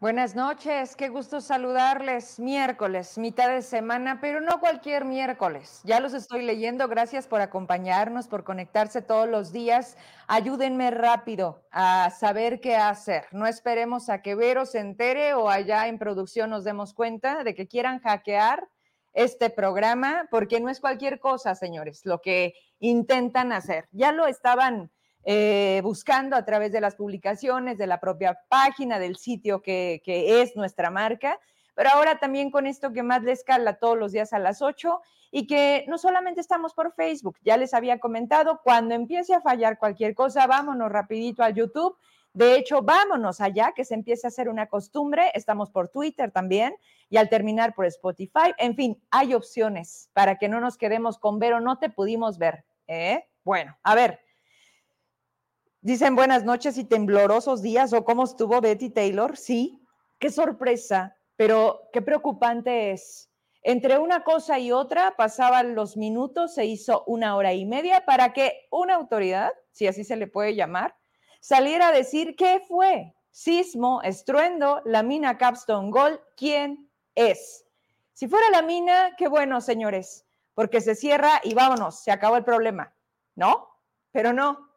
Buenas noches, qué gusto saludarles. Miércoles, mitad de semana, pero no cualquier miércoles. Ya los estoy leyendo. Gracias por acompañarnos, por conectarse todos los días. Ayúdenme rápido a saber qué hacer. No esperemos a que Vero se entere o allá en producción nos demos cuenta de que quieran hackear este programa, porque no es cualquier cosa, señores, lo que intentan hacer. Ya lo estaban eh, buscando a través de las publicaciones, de la propia página, del sitio que, que, es nuestra marca, pero ahora también con esto que más les cala todos los días a las 8 y que no solamente estamos por Facebook, ya les había comentado, cuando empiece a fallar cualquier cosa, vámonos rapidito al YouTube. De hecho, vámonos allá, que se empiece a hacer una costumbre. Estamos por Twitter también y al terminar por Spotify. En fin, hay opciones para que no nos quedemos con ver o no te pudimos ver. ¿eh? Bueno, a ver, Dicen buenas noches y temblorosos días o cómo estuvo Betty Taylor. Sí, qué sorpresa, pero qué preocupante es. Entre una cosa y otra pasaban los minutos, se hizo una hora y media para que una autoridad, si así se le puede llamar, saliera a decir qué fue. Sismo, estruendo, la mina Capstone Gold, ¿quién es? Si fuera la mina, qué bueno, señores, porque se cierra y vámonos, se acabó el problema. ¿No? Pero no,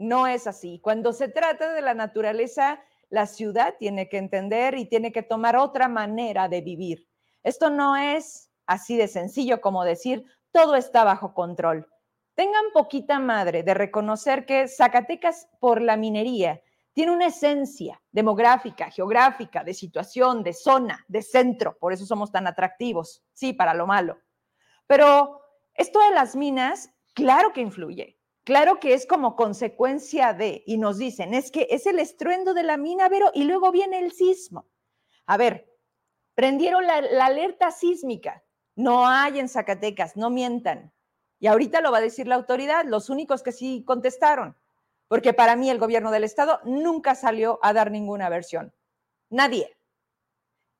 no es así. Cuando se trata de la naturaleza, la ciudad tiene que entender y tiene que tomar otra manera de vivir. Esto no es así de sencillo como decir todo está bajo control. Tengan poquita madre de reconocer que Zacatecas por la minería tiene una esencia demográfica, geográfica, de situación, de zona, de centro, por eso somos tan atractivos, sí, para lo malo. Pero esto de las minas, claro que influye. Claro que es como consecuencia de, y nos dicen, es que es el estruendo de la mina, pero y luego viene el sismo. A ver, prendieron la, la alerta sísmica. No hay en Zacatecas, no mientan. Y ahorita lo va a decir la autoridad, los únicos que sí contestaron, porque para mí el gobierno del estado nunca salió a dar ninguna versión. Nadie.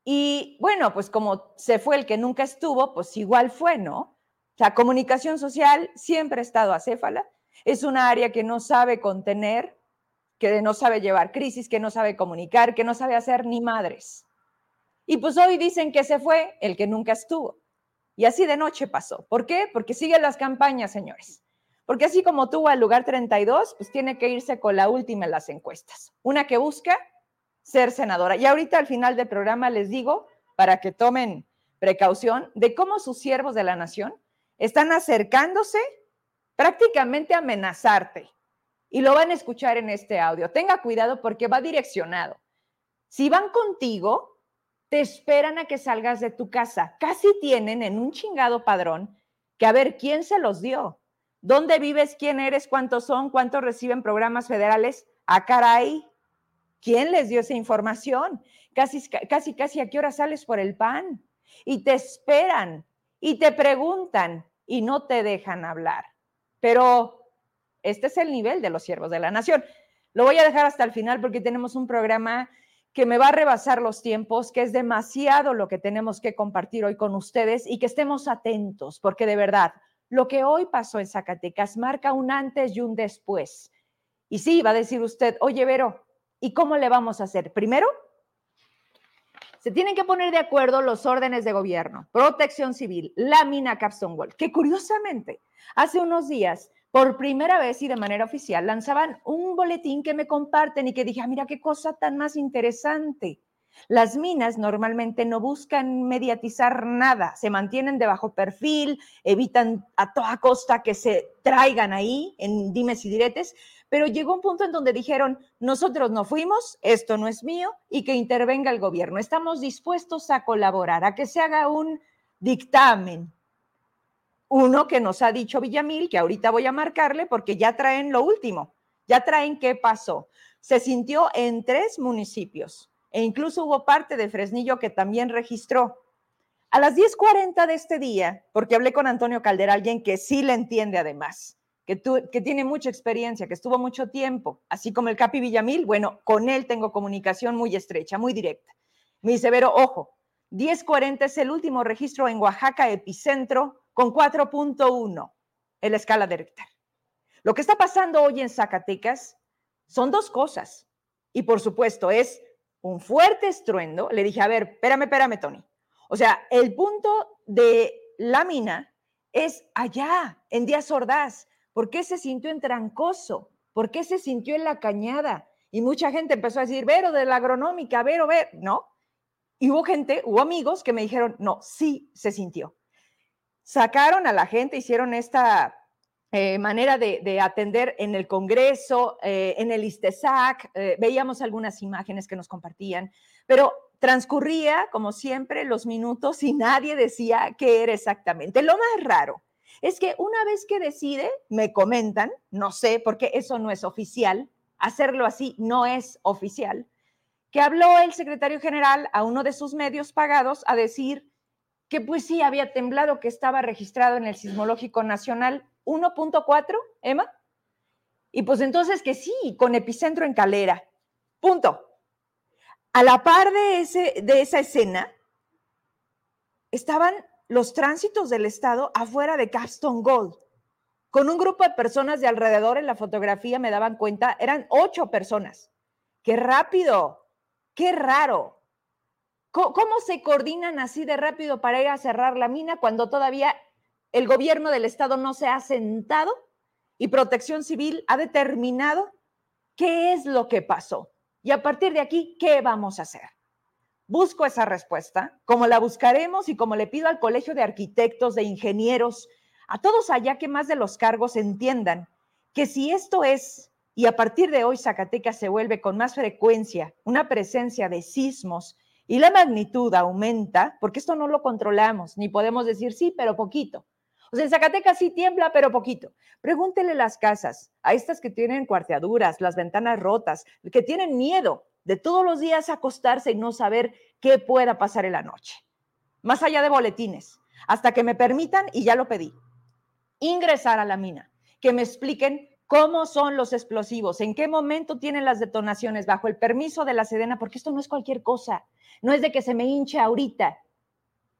Y bueno, pues como se fue el que nunca estuvo, pues igual fue, ¿no? Sea, comunicación social siempre ha estado acéfala es una área que no sabe contener, que no sabe llevar crisis, que no sabe comunicar, que no sabe hacer ni madres. Y pues hoy dicen que se fue el que nunca estuvo. Y así de noche pasó. ¿Por qué? Porque siguen las campañas, señores. Porque así como tuvo al lugar 32, pues tiene que irse con la última en las encuestas. Una que busca ser senadora. Y ahorita al final del programa les digo, para que tomen precaución, de cómo sus siervos de la nación están acercándose prácticamente amenazarte. Y lo van a escuchar en este audio. Tenga cuidado porque va direccionado. Si van contigo, te esperan a que salgas de tu casa. Casi tienen en un chingado padrón que a ver quién se los dio. ¿Dónde vives? ¿Quién eres? ¿Cuántos son? ¿Cuántos reciben programas federales? ah, caray. ¿Quién les dio esa información? Casi, casi, casi a qué hora sales por el pan. Y te esperan y te preguntan y no te dejan hablar. Pero este es el nivel de los siervos de la nación. Lo voy a dejar hasta el final porque tenemos un programa que me va a rebasar los tiempos, que es demasiado lo que tenemos que compartir hoy con ustedes y que estemos atentos, porque de verdad, lo que hoy pasó en Zacatecas marca un antes y un después. Y sí, va a decir usted, oye, Vero, ¿y cómo le vamos a hacer? Primero, se tienen que poner de acuerdo los órdenes de gobierno, protección civil, la mina Capstone Wall, que curiosamente hace unos días, por primera vez y de manera oficial, lanzaban un boletín que me comparten y que dije, ah, mira qué cosa tan más interesante. Las minas normalmente no buscan mediatizar nada, se mantienen de bajo perfil, evitan a toda costa que se traigan ahí en dimes y diretes, pero llegó un punto en donde dijeron, nosotros no fuimos, esto no es mío y que intervenga el gobierno. Estamos dispuestos a colaborar, a que se haga un dictamen. Uno que nos ha dicho Villamil, que ahorita voy a marcarle porque ya traen lo último, ya traen qué pasó. Se sintió en tres municipios e incluso hubo parte de Fresnillo que también registró. A las 10:40 de este día, porque hablé con Antonio Caldera, alguien que sí le entiende además, que, tiene mucha experiencia, que estuvo mucho tiempo, así como el Capi Villamil, bueno, con él tengo comunicación muy estrecha, muy directa. Me dice, Vero, ojo, 1040 es el último registro en Oaxaca, epicentro, con 4.1 en la escala de Richter. Lo que está pasando hoy en Zacatecas son dos cosas. Y por supuesto, es un fuerte estruendo. Le dije, a ver, espérame, espérame, Tony. O sea, el punto de la mina es allá, en Díaz Ordaz. ¿Por qué se sintió en Trancoso? ¿Por qué se sintió en la Cañada? Y mucha gente empezó a decir, Vero de la agronómica, Vero, ver, ¿no? Y hubo gente, hubo amigos que me dijeron, no, sí se sintió. Sacaron a la gente, hicieron esta eh, manera de, atender en el Congreso, eh, en el ISTESAC, eh, veíamos algunas imágenes que nos compartían, pero transcurría, como siempre, los minutos y nadie decía qué era exactamente. Lo más raro es que una vez que decide, me comentan, no sé, porque eso no es oficial, hacerlo así no es oficial, que habló el secretario general a uno de sus medios pagados a decir que pues sí había temblado, que estaba registrado en el Sismológico Nacional 1.4, Emma. Y pues entonces que sí, con epicentro en Calera. Punto. A la par de, ese, de esa escena, estaban los tránsitos del Estado afuera de Capstone Gold, con un grupo de personas de alrededor en la fotografía, me daban cuenta, eran ocho personas. ¡Qué rápido! ¡Qué raro! ¿Cómo, se coordinan así de rápido para ir a cerrar la mina cuando todavía el gobierno del estado no se ha sentado y Protección Civil ha determinado qué es lo que pasó. Y a partir de aquí, ¿qué vamos a hacer? Busco esa respuesta, como la buscaremos y como le pido al Colegio de Arquitectos, de Ingenieros, a todos allá que más de los cargos entiendan que si esto es, y a partir de hoy Zacatecas se vuelve con más frecuencia una presencia de sismos y la magnitud aumenta, porque esto no lo controlamos, ni podemos decir sí, pero poquito. O sea, en Zacatecas sí tiembla, pero poquito. Pregúntele las casas, a estas que tienen cuarteaduras, las ventanas rotas, que tienen miedo de todos los días acostarse y no saber qué pueda pasar en la noche. Más allá de boletines, hasta que me permitan, y ya lo pedí, ingresar a la mina, que me expliquen cómo son los explosivos, en qué momento tienen las detonaciones, bajo el permiso de la Sedena, porque esto no es cualquier cosa, no es de que se me hinche ahorita,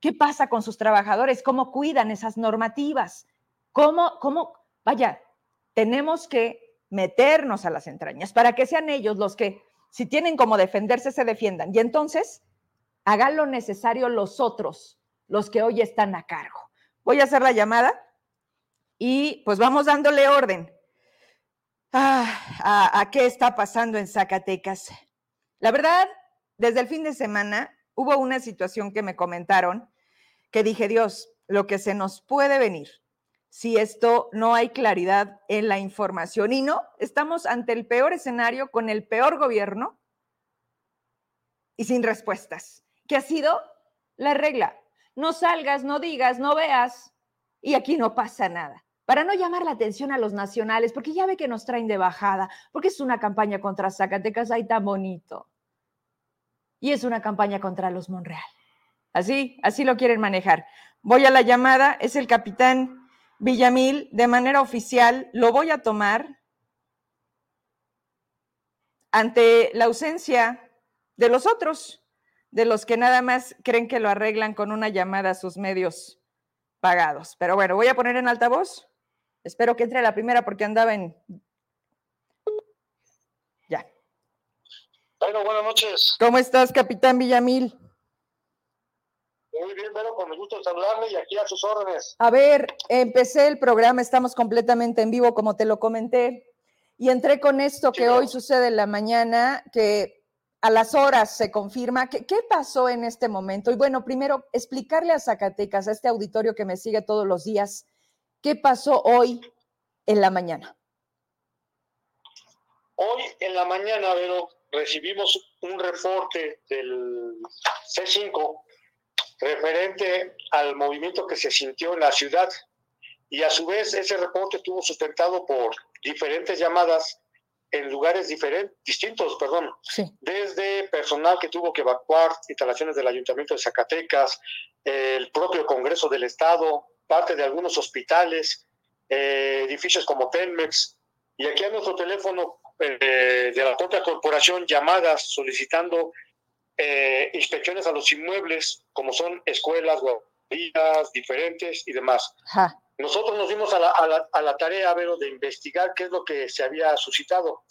¿Qué pasa con sus trabajadores? ¿Cómo cuidan esas normativas? ¿Cómo, cómo, vaya, tenemos que meternos a las entrañas para que sean ellos los que, si tienen como defenderse, se defiendan. Y entonces, hagan lo necesario los otros, los que hoy están a cargo. Voy a hacer la llamada y pues vamos dándole orden ah, a qué está pasando en Zacatecas. La verdad, desde el fin de semana hubo una situación que me comentaron que dije, Dios, lo que se nos puede venir si esto no hay claridad en la información. Y no, estamos ante el peor escenario con el peor gobierno y sin respuestas, que ha sido la regla. No salgas, no digas, no veas y aquí no pasa nada. Para no llamar la atención a los nacionales, porque ya ve que nos traen de bajada, porque es una campaña contra Zacatecas ahí tan bonito. Y es una campaña contra los Monreal. Así, así lo quieren manejar. Voy a la llamada, es el capitán Villamil, de manera oficial, lo voy a tomar ante la ausencia de los otros, de los que nada más creen que lo arreglan con una llamada a sus medios pagados. Pero bueno, voy a poner en altavoz. Espero que entre la primera porque andaba en... Ya. Bueno, buenas noches. ¿Cómo estás, capitán Villamil? Muy bien, pero con gusto saludarle y aquí a sus órdenes. A ver, empecé el programa, estamos completamente en vivo, como te lo comenté, y entré con esto que hoy sucede en la mañana, que a las horas se confirma. ¿Qué, ¿Qué pasó en este momento? Y bueno, primero, explicarle a Zacatecas, a este auditorio que me sigue todos los días, qué pasó hoy en la mañana. Hoy en la mañana, Vero, recibimos un reporte del C5 referente al movimiento que se sintió en la ciudad. Y a su vez ese reporte estuvo sustentado por diferentes llamadas en lugares diferentes, distintos, perdón, desde personal que tuvo que evacuar instalaciones del Ayuntamiento de Zacatecas, el propio Congreso del Estado, parte de algunos hospitales, eh, edificios como Telmex, y aquí a nuestro teléfono eh, de la propia corporación llamadas solicitando eh, inspecciones a los inmuebles, como son escuelas, guarderías diferentes y demás. Nosotros nos dimos a la, a, la, tarea, Vero, de investigar qué es lo que se había suscitado.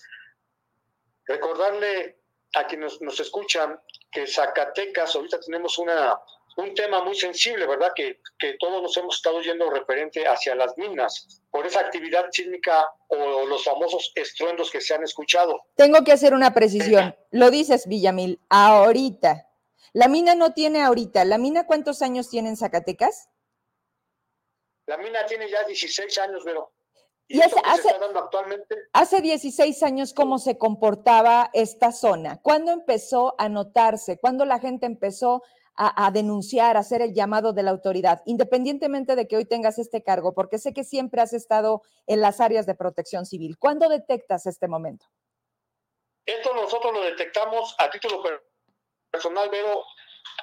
Recordarle a quienes nos escuchan que Zacatecas, ahorita tenemos una, un tema muy sensible, ¿verdad? Que, que todos nos hemos estado yendo referente hacia las minas por esa actividad sísmica o los famosos estruendos que se han escuchado. Tengo que hacer una precisión. Lo dices, Villamil, ahorita. La mina no tiene ahorita. ¿La mina cuántos años tiene en Zacatecas? La mina tiene ya 16 años, pero y hace, hace 16 años, ¿cómo se comportaba esta zona? ¿Cuándo empezó a notarse? ¿Cuándo la gente empezó a, denunciar, a hacer el llamado de la autoridad, independientemente de que hoy tengas este cargo? Porque sé que siempre has estado en las áreas de protección civil. ¿Cuándo detectas este momento? Esto nosotros lo detectamos a título personal, pero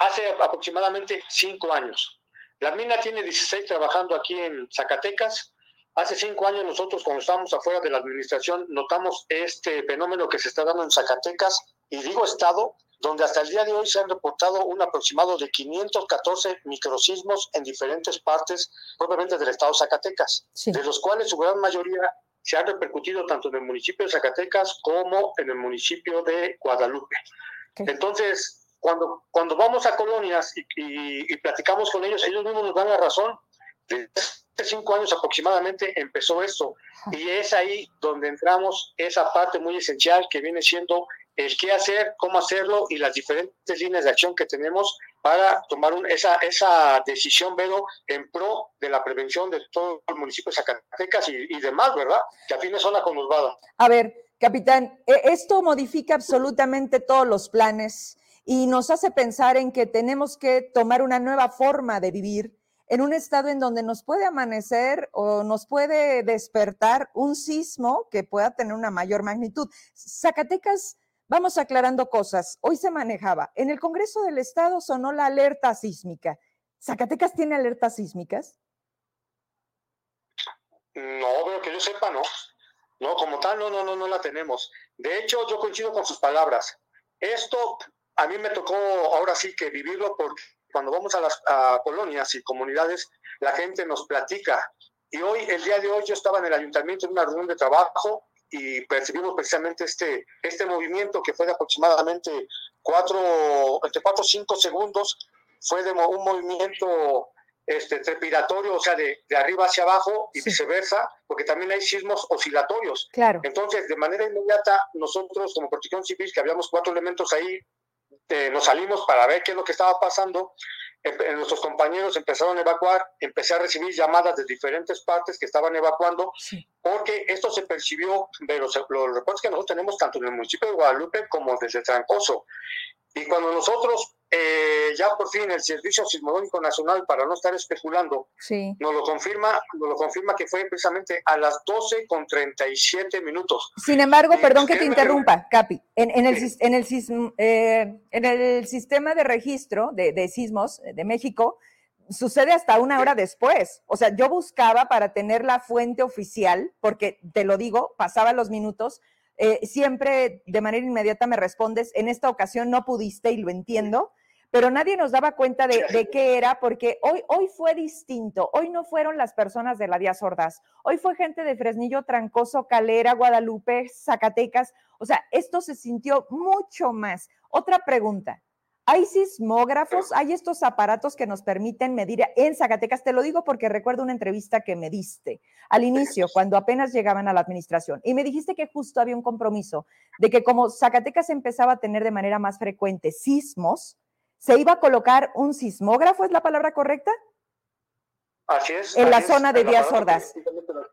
hace aproximadamente cinco años. La mina tiene 16 trabajando aquí en Zacatecas Hace cinco años nosotros cuando estábamos afuera de la administración notamos este fenómeno que se está dando en Zacatecas y digo estado, donde hasta el día de hoy se han reportado un aproximado de 514 microsismos en diferentes partes, propiamente del estado de Zacatecas, de los cuales su gran mayoría se han repercutido tanto en el municipio de Zacatecas como en el municipio de Guadalupe. Entonces, cuando, cuando vamos a colonias y, y, platicamos con ellos, ellos mismos nos dan la razón. Cinco años aproximadamente empezó esto y es ahí donde entramos esa parte muy esencial que viene siendo el qué hacer, cómo hacerlo y las diferentes líneas de acción que tenemos para tomar esa, esa decisión, Vero, en pro de la prevención de todo el municipio de Zacatecas y, demás, ¿verdad? Que a fin de zona conurbada. A ver, capitán, e, esto modifica absolutamente todos los planes y nos hace pensar en que tenemos que tomar una nueva forma de vivir en un estado en donde nos puede amanecer o nos puede despertar un sismo que pueda tener una mayor magnitud. Zacatecas, vamos aclarando cosas. Hoy se manejaba. En el Congreso del Estado sonó la alerta sísmica. ¿Zacatecas tiene alertas sísmicas? No, pero que yo sepa, no. No, como tal, no, no, no, no la tenemos. De hecho, yo coincido con sus palabras. Esto a mí me tocó ahora sí que vivirlo porque cuando vamos a las colonias y comunidades, la gente nos platica. Y hoy, el día de hoy, yo estaba en el ayuntamiento en una reunión de trabajo y percibimos precisamente este, este movimiento que fue de aproximadamente cuatro, entre cuatro o cinco segundos, fue de un movimiento este, trepidatorio, o sea, de, de arriba hacia abajo y viceversa, porque también hay sismos oscilatorios. Claro. Entonces, de manera inmediata, nosotros como protección civil, que habíamos cuatro elementos ahí eh, nos salimos para ver qué es lo que estaba pasando. Nuestros compañeros empezaron a evacuar, empecé a recibir llamadas de diferentes partes que estaban evacuando, porque esto se percibió de los, los reportes que nosotros tenemos tanto en el municipio de Guadalupe como desde Trancoso. Y cuando nosotros, eh, ya por fin el Servicio Sismológico Nacional, para no estar especulando, nos lo confirma, nos lo confirma que fue precisamente a las 12 con 37 minutos. Sin embargo, perdón que te interrumpa, Capi, en, en, el, en, el, eh, en el sistema de registro de, de sismos de México, sucede hasta una hora después. O sea, yo buscaba para tener la fuente oficial, porque te lo digo, pasaba los minutos, eh, siempre de manera inmediata me respondes, en esta ocasión no pudiste y lo entiendo, pero nadie nos daba cuenta de, qué era, porque hoy, hoy fue distinto. Hoy no fueron las personas de la Díaz Ordaz, hoy fue gente de Fresnillo, Trancoso, Calera, Guadalupe, Zacatecas. O sea, esto se sintió mucho más. Otra pregunta. Hay sismógrafos, hay estos aparatos que nos permiten medir en Zacatecas. Te lo digo porque recuerdo una entrevista que me diste al inicio, cuando apenas llegaban a la administración, y me dijiste que justo había un compromiso de que como Zacatecas empezaba a tener de manera más frecuente sismos, se iba a colocar un sismógrafo, ¿es la palabra correcta? Así es. En la zona de Díaz Sordas.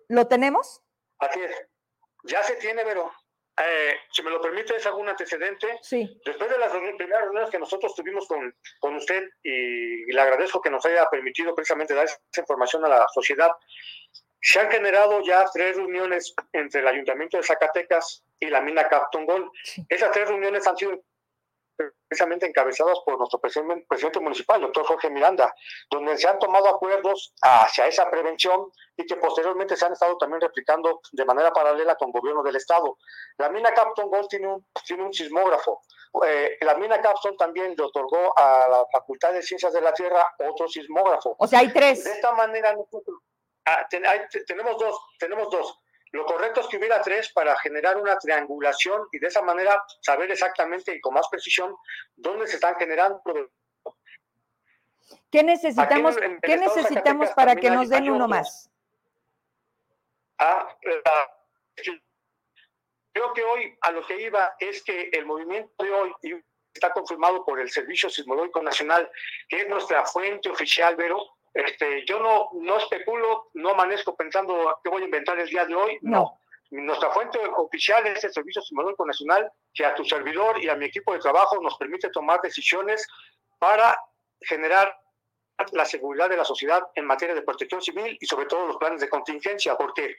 ¿Lo tenemos? Así es. Ya se tiene, pero eh, si me lo permite, es algún antecedente. Sí. Después de las primeras reuniones que nosotros tuvimos con, con usted, y, le agradezco que nos haya permitido precisamente dar esa información a la sociedad, se han generado ya tres reuniones entre el Ayuntamiento de Zacatecas y la mina Capton Gold. Esas tres reuniones han sido precisamente encabezadas por nuestro presidente, presidente municipal, doctor Jorge Miranda, donde se han tomado acuerdos hacia esa prevención y que posteriormente se han estado también replicando de manera paralela con gobierno del estado. La mina Capstone Gold tiene un, tiene un sismógrafo. Eh, la mina Capstone también le otorgó a la Facultad de Ciencias de la Tierra otro sismógrafo. O sea, hay tres. De esta manera nosotros ah, tenemos dos, tenemos dos. Lo correcto es que hubiera tres para generar una triangulación y de esa manera saber exactamente y con más precisión dónde se están generando. ¿Qué necesitamos, ¿qué necesitamos para que nos den uno más? Ah, creo que hoy a lo que iba es que el movimiento de hoy está confirmado por el Servicio Sismológico Nacional, que es nuestra fuente oficial, pero este, yo no, no especulo, no amanezco pensando que voy a inventar el día de hoy, no. Nuestra fuente oficial es el Servicio Sismológico Nacional, que a tu servidor y a mi equipo de trabajo nos permite tomar decisiones para generar la seguridad de la sociedad en materia de protección civil y sobre todo los planes de contingencia, porque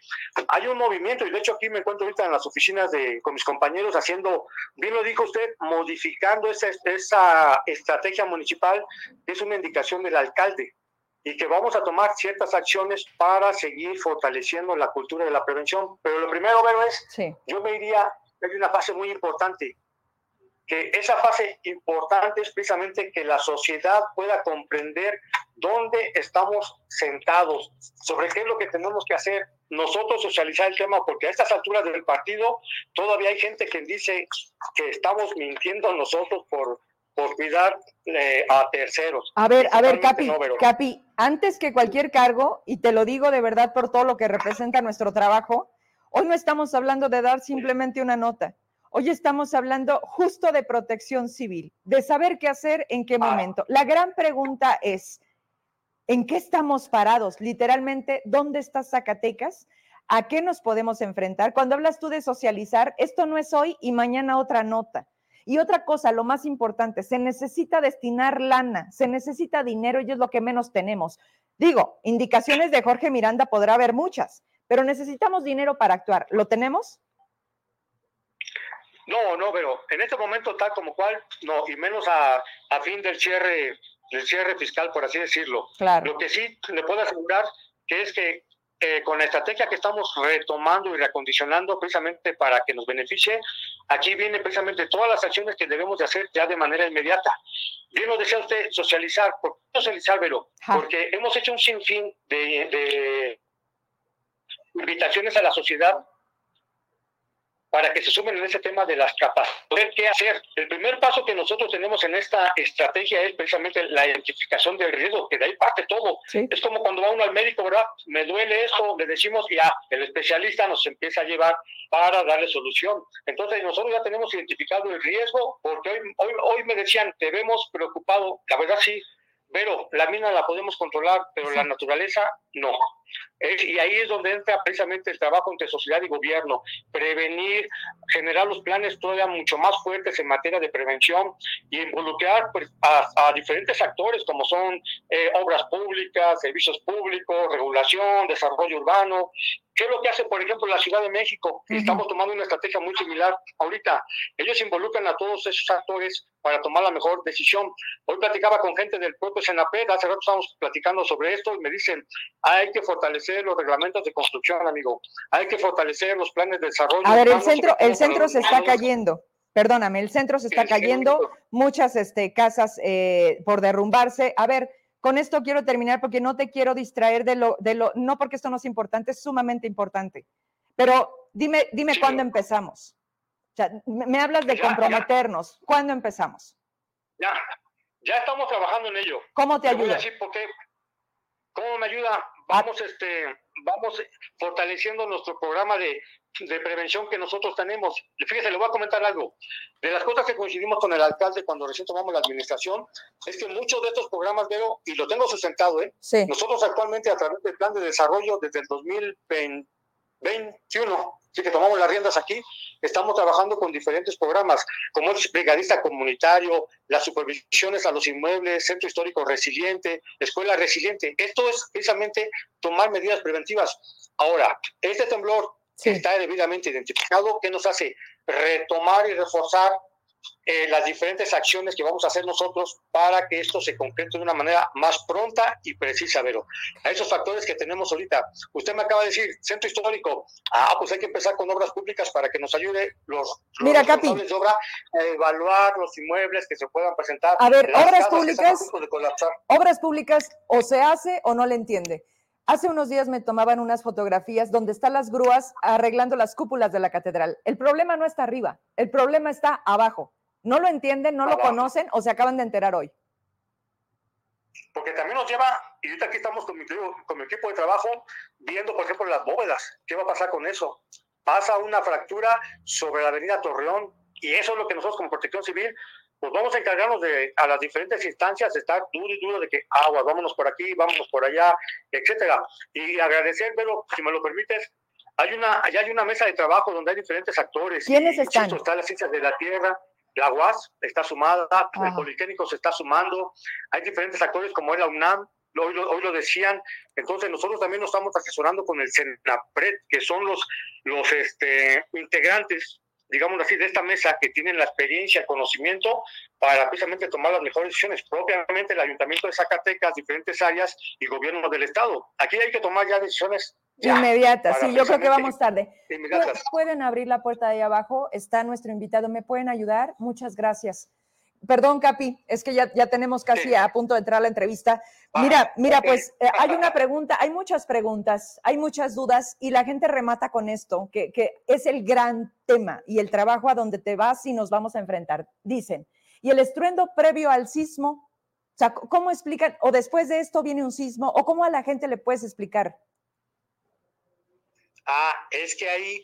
hay un movimiento, y de hecho aquí me encuentro ahorita en las oficinas de, con mis compañeros haciendo, bien lo dijo usted, modificando esa, esa estrategia municipal, es una indicación del alcalde, y que vamos a tomar ciertas acciones para seguir fortaleciendo la cultura de la prevención. Pero lo primero, Vero, es, yo me diría, hay una fase muy importante, que esa fase importante es precisamente que la sociedad pueda comprender dónde estamos sentados, sobre qué es lo que tenemos que hacer, nosotros socializar el tema, porque a estas alturas del partido todavía hay gente que dice que estamos mintiendo nosotros por, por cuidar eh, a terceros. A ver, a ver, Capi, Capi, antes que cualquier cargo, y te lo digo de verdad por todo lo que representa nuestro trabajo, hoy no estamos hablando de dar simplemente una nota Hoy estamos hablando justo de protección civil, de saber qué hacer en qué momento. La gran pregunta es, ¿en qué estamos parados? Literalmente, ¿dónde está Zacatecas? ¿A qué nos podemos enfrentar? Cuando hablas tú de socializar, esto no es hoy y mañana otra nota. Y otra cosa, lo más importante, se necesita destinar lana, se necesita dinero y es lo que menos tenemos. Digo, indicaciones de Jorge Miranda podrá haber muchas, pero necesitamos dinero para actuar. ¿Lo tenemos? No, no, pero en este momento tal como cual, no, y menos a, a fin del cierre, del cierre fiscal, por así decirlo. Claro. Lo que sí le puedo asegurar que es que eh, con la estrategia que estamos retomando y reacondicionando precisamente para que nos beneficie, aquí viene precisamente todas las acciones que debemos de hacer ya de manera inmediata. Bien lo decía usted, socializar. ¿Por qué socializar, Vero? Porque hemos hecho un sinfín de, de invitaciones a la sociedad para que se sumen en ese tema de las capacidades. ¿Qué hacer? El primer paso que nosotros tenemos en esta estrategia es precisamente la identificación del riesgo, que de ahí parte todo. Es como cuando va uno al médico, ¿verdad? Me duele esto, le decimos ya, el especialista nos empieza a llevar para darle solución. Entonces nosotros ya tenemos identificado el riesgo, porque hoy, hoy, hoy me decían, te vemos preocupado, la verdad sí, pero la mina la podemos controlar, pero la naturaleza no. y ahí es donde entra precisamente el trabajo entre sociedad y gobierno, prevenir, generar los planes todavía mucho más fuertes en materia de prevención y involucrar pues, a, diferentes actores como son eh, obras públicas, servicios públicos, regulación, desarrollo urbano. ¿Qué es lo que hace, por ejemplo, la Ciudad de México? Estamos tomando una estrategia muy similar ahorita. Ellos involucran a todos esos actores para tomar la mejor decisión. Hoy platicaba con gente del propio Senaped, hace rato estábamos platicando sobre esto y me dicen, hay que fortalecer los reglamentos de construcción, amigo. Hay que fortalecer los planes de desarrollo. A ver, el centro, el centro se está cayendo. Perdóname, el centro se está cayendo, muchas este, casas eh, por derrumbarse. A ver, con esto quiero terminar porque no te quiero distraer de lo, de lo, no porque esto no es importante, es sumamente importante. Pero dime, dime cuándo empezamos. O sea, me hablas de comprometernos. ¿Cuándo empezamos? Ya, ya estamos trabajando en ello. ¿Cómo te ayuda? ¿Cómo me ayuda? Vamos, este, vamos fortaleciendo nuestro programa de, de, prevención que nosotros tenemos. Fíjese, le voy a comentar algo. De las cosas que coincidimos con el alcalde cuando recién tomamos la administración, es que muchos de estos programas, veo, y lo tengo sustentado, ¿eh? nosotros actualmente a través del plan de desarrollo desde el 2021, sí que tomamos las riendas aquí, estamos trabajando con diferentes programas, como el brigadista comunitario, las supervisiones a los inmuebles, centro histórico resiliente, escuela resiliente. Esto es precisamente tomar medidas preventivas. Ahora, este temblor está debidamente identificado, ¿qué nos hace? Retomar y reforzar eh, las diferentes acciones que vamos a hacer nosotros para que esto se concrete de una manera más pronta y precisa, Vero. A esos factores que tenemos ahorita. Usted me acaba de decir, centro histórico, ah, pues hay que empezar con obras públicas para que nos ayude los, Mira, responsables de obra a evaluar los inmuebles que se puedan presentar. A ver, obras públicas, obras públicas o se hace o no le entiende. Hace unos días me tomaban unas fotografías donde están las grúas arreglando las cúpulas de la catedral. El problema no está arriba, el problema está abajo. No lo entienden, no lo conocen o se acaban de enterar hoy. Porque también nos lleva, y ahorita aquí estamos con mi, con mi equipo de trabajo viendo, por ejemplo, las bóvedas. ¿Qué va a pasar con eso? Pasa una fractura sobre la avenida Torreón y eso es lo que nosotros como protección civil pues vamos a encargarnos de a las diferentes instancias estar duro y duro de que agua, vámonos por aquí, vámonos por allá, etcétera. Y agradecer, pero si me lo permites, hay una, allá hay una mesa de trabajo donde hay diferentes actores. ¿Quiénes están? está la ciencias de la tierra, la UAS está sumada, el Politécnico se está sumando, hay diferentes actores como es la UNAM, hoy lo, hoy lo decían, entonces nosotros también nos estamos asesorando con el CENAPRED, que son los, los este, integrantes digamos así, de esta mesa que tienen la experiencia, conocimiento para precisamente tomar las mejores decisiones, propiamente el Ayuntamiento de Zacatecas, diferentes áreas y gobierno del Estado. Aquí hay que tomar ya decisiones inmediatas. Sí, yo creo que vamos tarde. Pueden abrir la puerta de ahí abajo, está nuestro invitado, ¿me pueden ayudar? Muchas gracias. Perdón, Capi, es que ya, ya tenemos casi a punto de entrar a la entrevista. Mira, mira, pues eh, hay una pregunta, hay muchas preguntas, hay muchas dudas y la gente remata con esto, que, que es el gran tema y el trabajo a donde te vas y nos vamos a enfrentar. Dicen, ¿y el estruendo previo al sismo? O sea, ¿cómo explican? ¿O después de esto viene un sismo? ¿O cómo a la gente le puedes explicar? Ah, es que ahí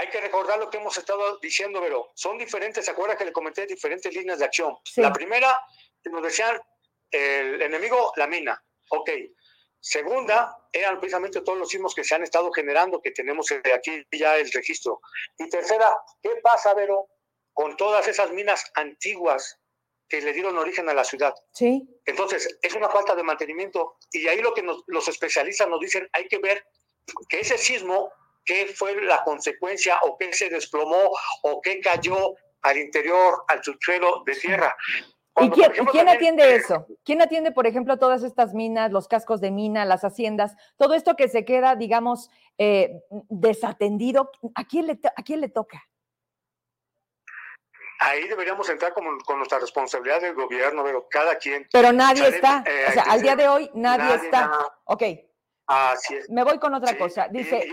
hay que recordar lo que hemos estado diciendo, pero son diferentes, ¿se acuerda que le comenté diferentes líneas de acción? La primera, nos decían, el enemigo, la mina, ok. Segunda, eran precisamente todos los sismos que se han estado generando, que tenemos aquí ya el registro. Y tercera, ¿qué pasa, Vero, con todas esas minas antiguas que le dieron origen a la ciudad? Sí. Entonces, es una falta de mantenimiento. Y ahí lo que los especialistas nos dicen, hay que ver que ese sismo qué fue la consecuencia o qué se desplomó o qué cayó al interior, al subsuelo de tierra. ¿Y quién, quién atiende eso? ¿Quién atiende, por ejemplo, todas estas minas, los cascos de mina, las haciendas, todo esto que se queda, digamos, eh, desatendido? ¿A quién, le, ¿A quién le toca? Ahí deberíamos entrar con, con nuestra responsabilidad del gobierno, pero cada quien. Pero nadie está. Eh, o sea, al día de hoy nadie, está. Ok. Así es. Me voy con otra cosa. Dice,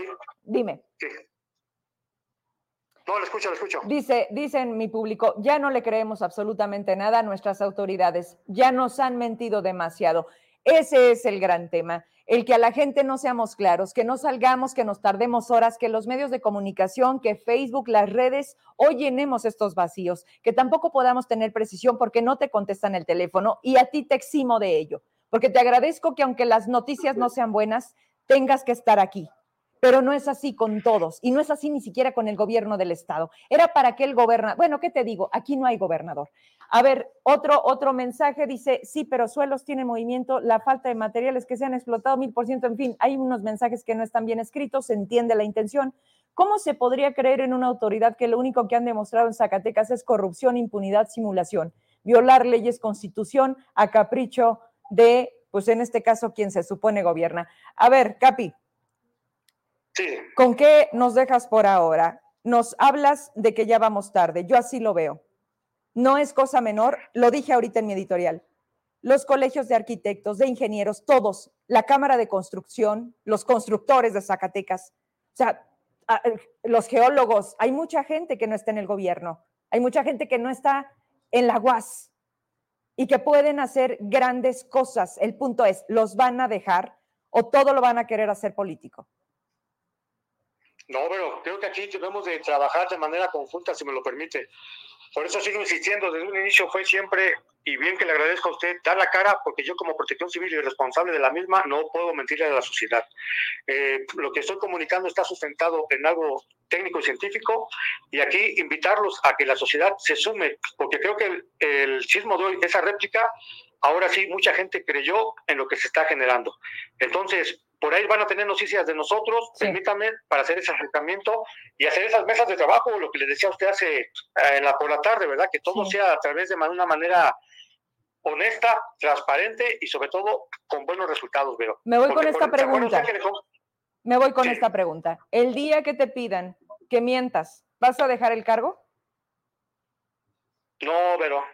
dime. No, lo escucho, lo escucho. Dice, dicen mi público, ya no le creemos absolutamente nada a nuestras autoridades, ya nos han mentido demasiado. Ese es el gran tema, el que a la gente no seamos claros, que no salgamos, que nos tardemos horas, que los medios de comunicación, que Facebook, las redes, hoy llenemos estos vacíos, que tampoco podamos tener precisión porque no te contestan el teléfono y a ti te eximo de ello porque te agradezco que aunque las noticias no sean buenas, tengas que estar aquí. Pero no es así con todos y no es así ni siquiera con el gobierno del estado. Era para que el gobernador, bueno, ¿qué te digo? Aquí no hay gobernador. A ver, otro, otro mensaje dice, sí, pero suelos tienen movimiento, la falta de materiales que se han explotado mil por ciento, en fin, hay unos mensajes que no están bien escritos, se entiende la intención. ¿Cómo se podría creer en una autoridad que lo único que han demostrado en Zacatecas es corrupción, impunidad, simulación, violar leyes, constitución, a capricho de, pues en este caso, quien se supone gobierna. A ver, Capi. Sí. ¿Con qué nos dejas por ahora? Nos hablas de que ya vamos tarde, yo así lo veo. No es cosa menor, lo dije ahorita en mi editorial. Los colegios de arquitectos, de ingenieros, todos, la Cámara de Construcción, los constructores de Zacatecas, o sea, los geólogos, hay mucha gente que no está en el gobierno, hay mucha gente que no está en la UAS, y que pueden hacer grandes cosas. El punto es, ¿los van a dejar o todo lo van a querer hacer político? No, pero creo que aquí debemos de trabajar de manera conjunta, si me lo permite. Por eso sigo insistiendo, desde un inicio fue siempre, y bien que le agradezco a usted, dar la cara, porque yo como protección civil y responsable de la misma no puedo mentirle a la sociedad. Eh, lo que estoy comunicando está sustentado en algo técnico y científico, y aquí invitarlos a que la sociedad se sume, porque creo que el, el sismo de hoy, esa réplica, ahora sí mucha gente creyó en lo que se está generando. Entonces, por ahí van a tener noticias de nosotros, permítame, para hacer ese acercamiento y hacer esas mesas de trabajo, lo que le decía usted hace eh, en la, por la tarde, ¿verdad? Que todo sea a través de una manera honesta, transparente y sobre todo con buenos resultados, pero Me voy con esta pregunta. Me voy con esta pregunta. El día que te pidan que mientas, ¿vas a dejar el cargo? No, pero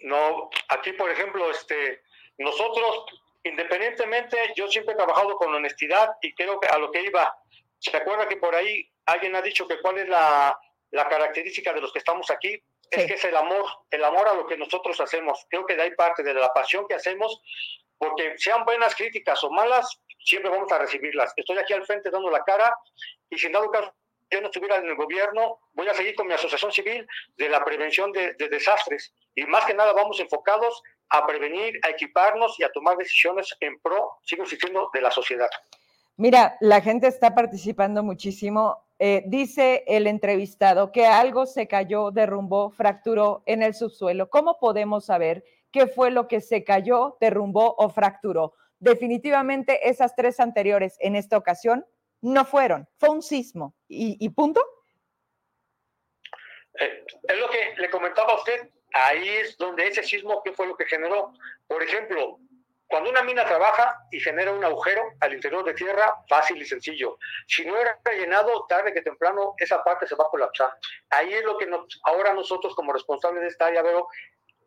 no, aquí por ejemplo, este, nosotros independientemente, yo siempre he trabajado con honestidad y creo que a lo que iba, se acuerda que por ahí alguien ha dicho que cuál es la, la característica de los que estamos aquí, es que es el amor, el amor a lo que nosotros hacemos. Creo que de ahí parte de la pasión que hacemos, porque sean buenas críticas o malas, siempre vamos a recibirlas. Estoy aquí al frente dando la cara y sin dado caso yo no estuviera en el gobierno, voy a seguir con mi asociación civil de la prevención de, de, desastres. Y más que nada vamos enfocados a prevenir, a equiparnos y a tomar decisiones en pro, sigo insistiendo, de la sociedad. Mira, la gente está participando muchísimo. Eh, dice el entrevistado que algo se cayó, derrumbó, fracturó en el subsuelo. ¿Cómo podemos saber qué fue lo que se cayó, derrumbó o fracturó? Definitivamente esas tres anteriores en esta ocasión no fueron, fue un sismo y, punto. Eh, es lo que le comentaba a usted, ahí es donde ese sismo, ¿qué fue lo que generó? Por ejemplo, cuando una mina trabaja y genera un agujero al interior de tierra, fácil y sencillo. Si no era rellenado, tarde que temprano, esa parte se va a colapsar. Ahí es lo que nos, ahora nosotros como responsables de esta área, veo,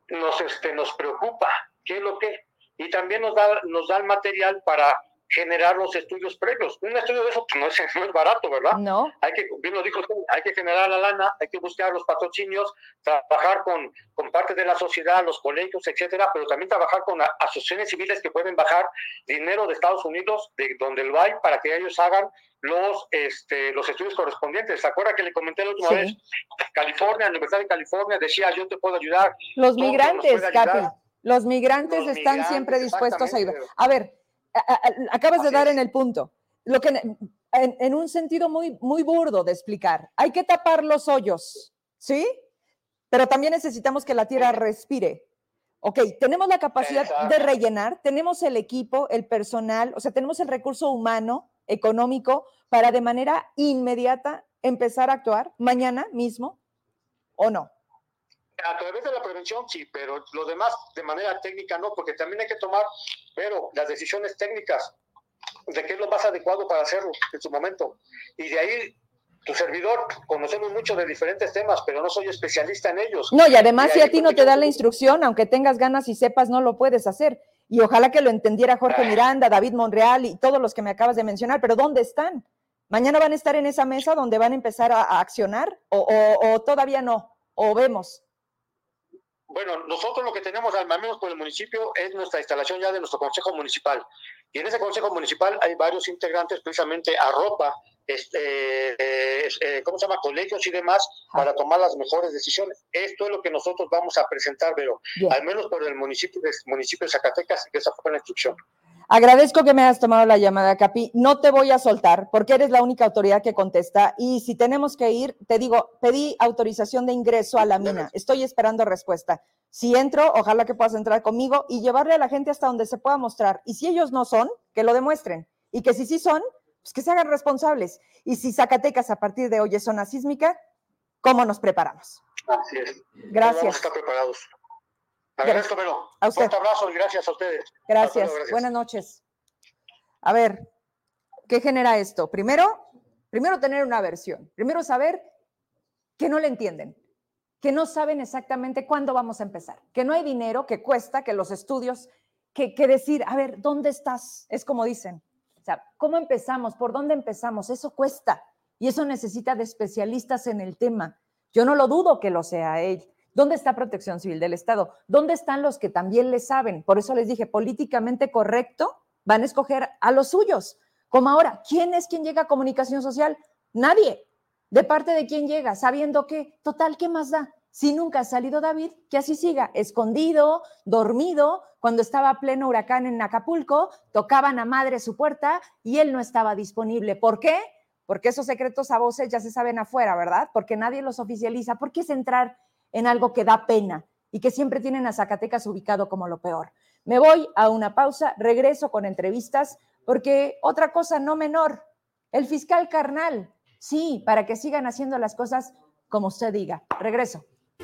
nos, este, nos preocupa. ¿Qué es lo que? Y también nos da, nos da el material para generar los estudios previos. Un estudio de eso pues, no, es, no, es, barato, ¿verdad? No. Hay que, bien lo dijo hay que generar la lana, hay que buscar los patrocinios, trabajar con, con parte de la sociedad, los colegios, etcétera, pero también trabajar con asociaciones civiles que pueden bajar dinero de Estados Unidos, de donde lo hay, para que ellos hagan los, este, los estudios correspondientes. ¿Se acuerda que le comenté la última sí. vez? California, Universidad de California, decía, yo te puedo ayudar. Los migrantes, Capi, los migrantes los están migrantes, siempre dispuestos a ayudar. A ver, acabas de dar en el punto. Lo que en, en, un sentido muy, muy burdo de explicar. Hay que tapar los hoyos, ¿sí? Pero también necesitamos que la tierra respire. Ok, tenemos la capacidad Exacto. de rellenar, tenemos el equipo, el personal, o sea, tenemos el recurso humano, económico, para de manera inmediata empezar a actuar mañana mismo, ¿o no? A través de la prevención, sí, pero lo demás de manera técnica no, porque también hay que tomar, pero las decisiones técnicas de qué es lo más adecuado para hacerlo en su momento. Y de ahí, tu servidor, conocemos mucho de diferentes temas, pero no soy especialista en ellos. No, y además, y si a ti no te dan la instrucción, aunque tengas ganas y sepas, no lo puedes hacer. Y ojalá que lo entendiera Jorge Miranda, David Monreal y todos los que me acabas de mencionar, pero ¿dónde están? ¿Mañana van a estar en esa mesa donde van a empezar a, a accionar? O, o, ¿O todavía no? ¿O vemos? Bueno, nosotros lo que tenemos, al menos por el municipio, es nuestra instalación ya de nuestro consejo municipal. Y en ese consejo municipal hay varios integrantes, precisamente a ropa, este, eh, eh, ¿cómo se llama? Colegios y demás, para tomar las mejores decisiones. Esto es lo que nosotros vamos a presentar, pero al menos por el municipio de, municipio de Zacatecas, que esa fue la instrucción. Agradezco que me hayas tomado la llamada, Capi. No te voy a soltar porque eres la única autoridad que contesta. Y si tenemos que ir, te digo, pedí autorización de ingreso a la mina. Estoy esperando respuesta. Si entro, ojalá que puedas entrar conmigo y llevarle a la gente hasta donde se pueda mostrar. Y si ellos no son, que lo demuestren. Y que si sí son, pues que se hagan responsables. Y si Zacatecas a partir de hoy es zona sísmica, ¿cómo nos preparamos? Así es. Gracias. Vamos a estar preparados. Agradezco, pero a usted. Un abrazo y gracias a ustedes. Gracias. Luego, gracias. Buenas noches. A ver, ¿qué genera esto? Primero, primero tener una versión. Primero saber que no le entienden, que no saben exactamente cuándo vamos a empezar, que no hay dinero, que cuesta, que los estudios, que, que decir, a ver, ¿dónde estás? Es como dicen. O sea, ¿cómo empezamos? ¿Por dónde empezamos? Eso cuesta y eso necesita de especialistas en el tema. Yo no lo dudo que lo sea él. ¿Dónde está Protección Civil del Estado? ¿Dónde están los que también le saben? Por eso les dije, políticamente correcto, van a escoger a los suyos. Como ahora, ¿quién es quien llega a comunicación social? Nadie. ¿De parte de quién llega? Sabiendo que, total, ¿qué más da? Si nunca ha salido David, que así siga, escondido, dormido, cuando estaba pleno huracán en Acapulco, tocaban a madre su puerta y él no estaba disponible. ¿Por qué? Porque esos secretos a voces ya se saben afuera, ¿verdad? Porque nadie los oficializa. ¿Por qué es entrar en algo que da pena y que siempre tienen a Zacatecas ubicado como lo peor. Me voy a una pausa, regreso con entrevistas, porque otra cosa no menor, el fiscal carnal, sí, para que sigan haciendo las cosas como usted diga. Regreso.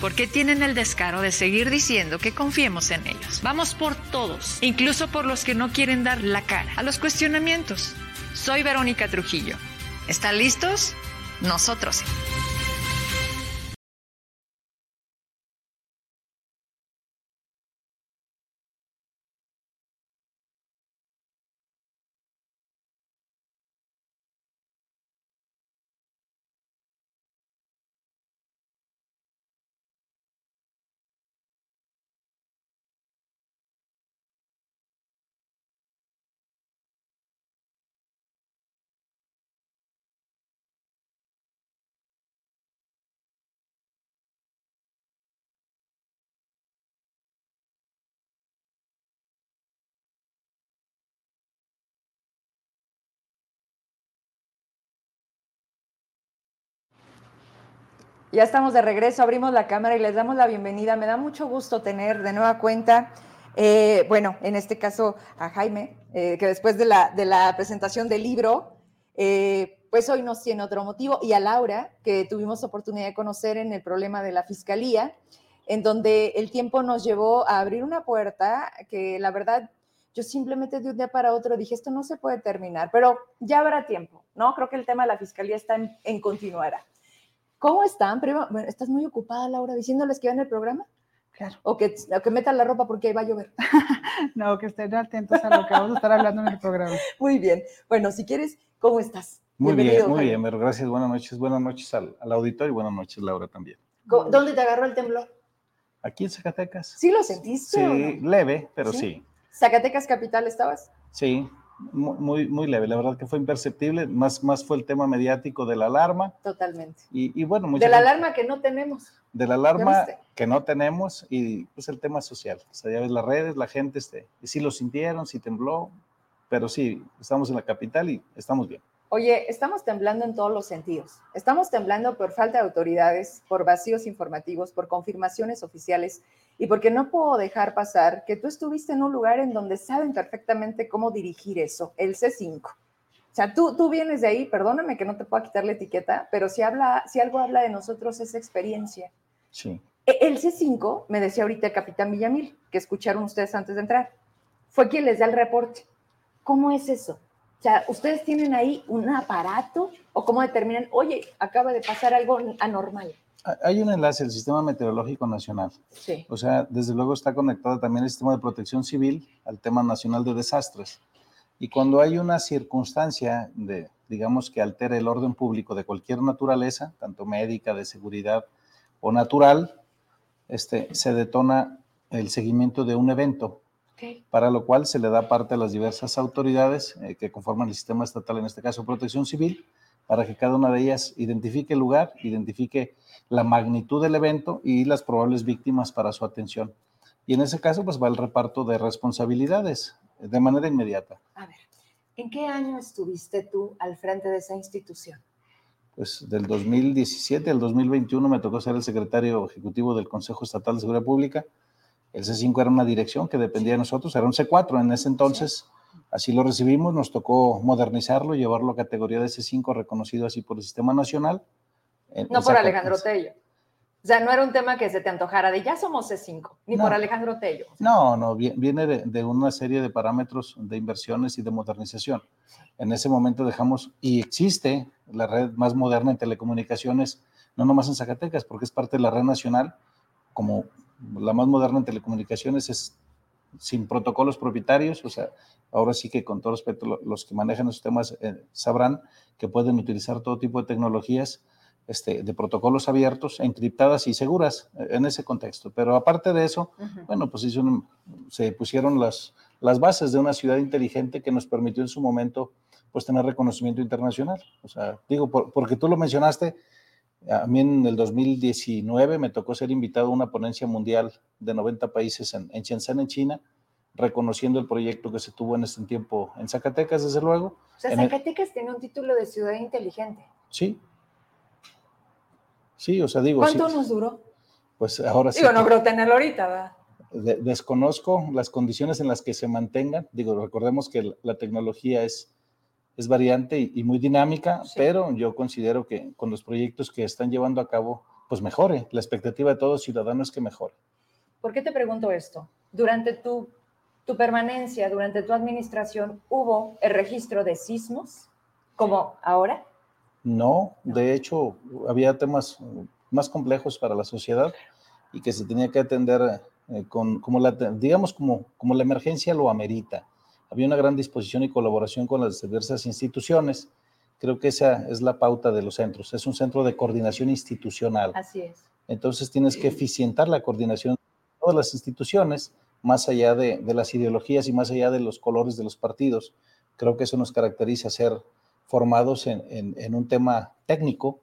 porque tienen el descaro de seguir diciendo que confiemos en ellos. Vamos por todos, incluso por los que no quieren dar la cara a los cuestionamientos. Soy Verónica Trujillo. ¿Están listos? Nosotros. Ya estamos de regreso, abrimos la cámara y les damos la bienvenida. Me da mucho gusto tener de nueva cuenta, eh, bueno, en este caso a Jaime, eh, que después de la, de la, presentación del libro, eh, pues hoy nos tiene otro motivo, y a Laura, que tuvimos oportunidad de conocer en el problema de la fiscalía, en donde el tiempo nos llevó a abrir una puerta que la verdad yo simplemente de un día para otro dije, esto no se puede terminar, pero ya habrá tiempo, ¿no? Creo que el tema de la fiscalía está en, en continuará. ¿Cómo están? ¿Estás muy ocupada, Laura, diciéndoles que van el programa? Claro. O que, que metan la ropa porque ahí va a llover. no, que estén atentos a lo que vamos a estar hablando en el programa. Muy bien. Bueno, si quieres, ¿cómo estás? Muy bien, muy bien, pero gracias. Buenas noches. Buenas noches al, auditorio y buenas noches, Laura, también. ¿Dónde te agarró el temblor? Aquí en Zacatecas. ¿Sí lo sentiste? Sí, leve, pero sí. ¿Zacatecas capital estabas? Sí, muy, muy leve, la verdad que fue imperceptible, más, más fue el tema mediático de la alarma. Totalmente. Y, bueno, De la alarma que no tenemos. De la alarma que no tenemos y pues el tema social. O sea, ya ves las redes, la gente, este, sí lo sintieron, sí tembló, pero sí, estamos en la capital y estamos bien. Oye, estamos temblando en todos los sentidos. Estamos temblando por falta de autoridades, por vacíos informativos, por confirmaciones oficiales y porque no puedo dejar pasar que tú estuviste en un lugar en donde saben perfectamente cómo dirigir eso, el C5. O sea, tú, tú vienes de ahí, perdóname que no te pueda quitar la etiqueta, pero si, habla, si algo habla de nosotros es experiencia. Sí. E, el C5, me decía ahorita el capitán Villamil, que escucharon ustedes antes de entrar, fue quien les da el reporte. ¿Cómo es eso? O sea, ¿ustedes tienen ahí un aparato o cómo determinan, oye, acaba de pasar algo anormal? Hay un enlace, el Sistema Meteorológico Nacional. Sí. O sea, desde luego está conectado también el Sistema de Protección Civil al tema nacional de desastres. Y cuando hay una circunstancia de, digamos, que altere el orden público de cualquier naturaleza, tanto médica, de seguridad o natural, este, se detona el seguimiento de un evento para lo cual se le da parte a las diversas autoridades eh, que conforman el sistema estatal, en este caso Protección Civil, para que cada una de ellas identifique el lugar, identifique la magnitud del evento y las probables víctimas para su atención. Y en ese caso, pues va el reparto de responsabilidades de manera inmediata. A ver, ¿en qué año estuviste tú al frente de esa institución? pues del 2017 al 2021 me tocó ser el secretario ejecutivo del Consejo Estatal de Seguridad Pública. El C5 era una dirección que dependía de nosotros, era un C4 en ese entonces. Así lo recibimos, nos tocó modernizarlo, llevarlo a categoría de C5, reconocido así por el Sistema Nacional. No por Alejandro Tello. O sea, no era un tema que se te antojara de ya somos C5, ni por Alejandro Tello. No, no, viene de, una serie de parámetros de inversiones y de modernización. En ese momento dejamos, y existe la red más moderna en telecomunicaciones, no nomás en Zacatecas, porque es parte de la red nacional, como la más moderna en telecomunicaciones es sin protocolos propietarios, o sea, ahora sí que con todo respeto, los que manejan esos temas eh, sabrán que pueden utilizar todo tipo de tecnologías este, de protocolos abiertos, encriptadas y seguras eh, en ese contexto. Pero aparte de eso, bueno, pues se pusieron las, las bases de una ciudad inteligente que nos permitió en su momento pues tener reconocimiento internacional. O sea, digo, porque tú lo mencionaste, a mí en el 2019 me tocó ser invitado a una ponencia mundial de 90 países en, en Shenzhen, en China, reconociendo el proyecto que se tuvo en este tiempo en Zacatecas, desde luego. O sea, Zacatecas tiene un título de ciudad inteligente. Sí, Sí, o sea, digo. ¿Cuánto nos duró? Pues ahora sí. Digo, no creo tenerlo ahorita, ¿verdad? desconozco las condiciones en las que se mantengan. Digo, recordemos que la tecnología es, es variante y, muy dinámica, pero yo considero que con los proyectos que están llevando a cabo, pues mejore. La expectativa de todo ciudadano es que mejore. ¿Por qué te pregunto esto? Durante tu, tu permanencia, durante tu administración, ¿hubo el registro de sismos como ahora? No, de hecho, había temas más complejos para la sociedad y que se tenía que atender eh, con, como la, digamos, como, como la emergencia lo amerita. Había una gran disposición y colaboración con las diversas instituciones. Creo que esa es la pauta de los centros. Es un centro de coordinación institucional. Así es. Entonces tienes que eficientar la coordinación de todas las instituciones, más allá de, de las ideologías y más allá de los colores de los partidos. Creo que eso nos caracteriza ser formados en, un tema técnico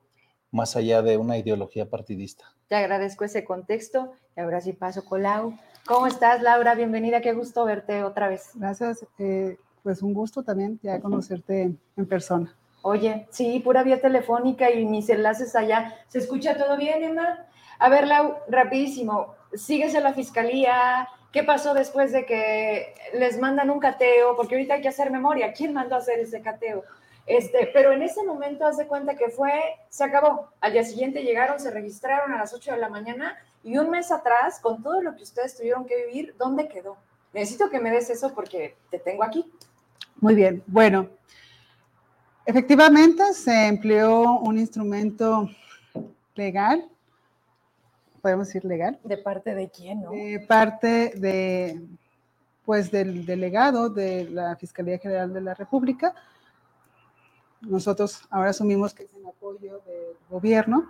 más allá de una ideología partidista. Te agradezco ese contexto y ahora sí paso con Lau. ¿Cómo estás, Laura? Bienvenida, qué gusto verte otra vez. Gracias, eh, pues un gusto también ya conocerte en persona. Oye, sí, pura vía telefónica y mis enlaces allá. ¿Se escucha todo bien, Emma? A ver, Lau, rapidísimo, ¿sigues en la fiscalía? ¿Qué pasó después de que les mandan un cateo? Porque ahorita hay que hacer memoria. ¿Quién mandó a hacer ese cateo? Este, pero en ese momento, haz de cuenta que fue, se acabó. Al día siguiente llegaron, se registraron a las 8 de la mañana y un mes atrás, con todo lo que ustedes tuvieron que vivir, ¿dónde quedó? Necesito que me des eso porque te tengo aquí. Muy bien, bueno, efectivamente se empleó un instrumento legal, podemos decir legal. ¿De parte de quién? No? De parte de, pues, del delegado de la Fiscalía General de la República, nosotros ahora asumimos que es en apoyo del gobierno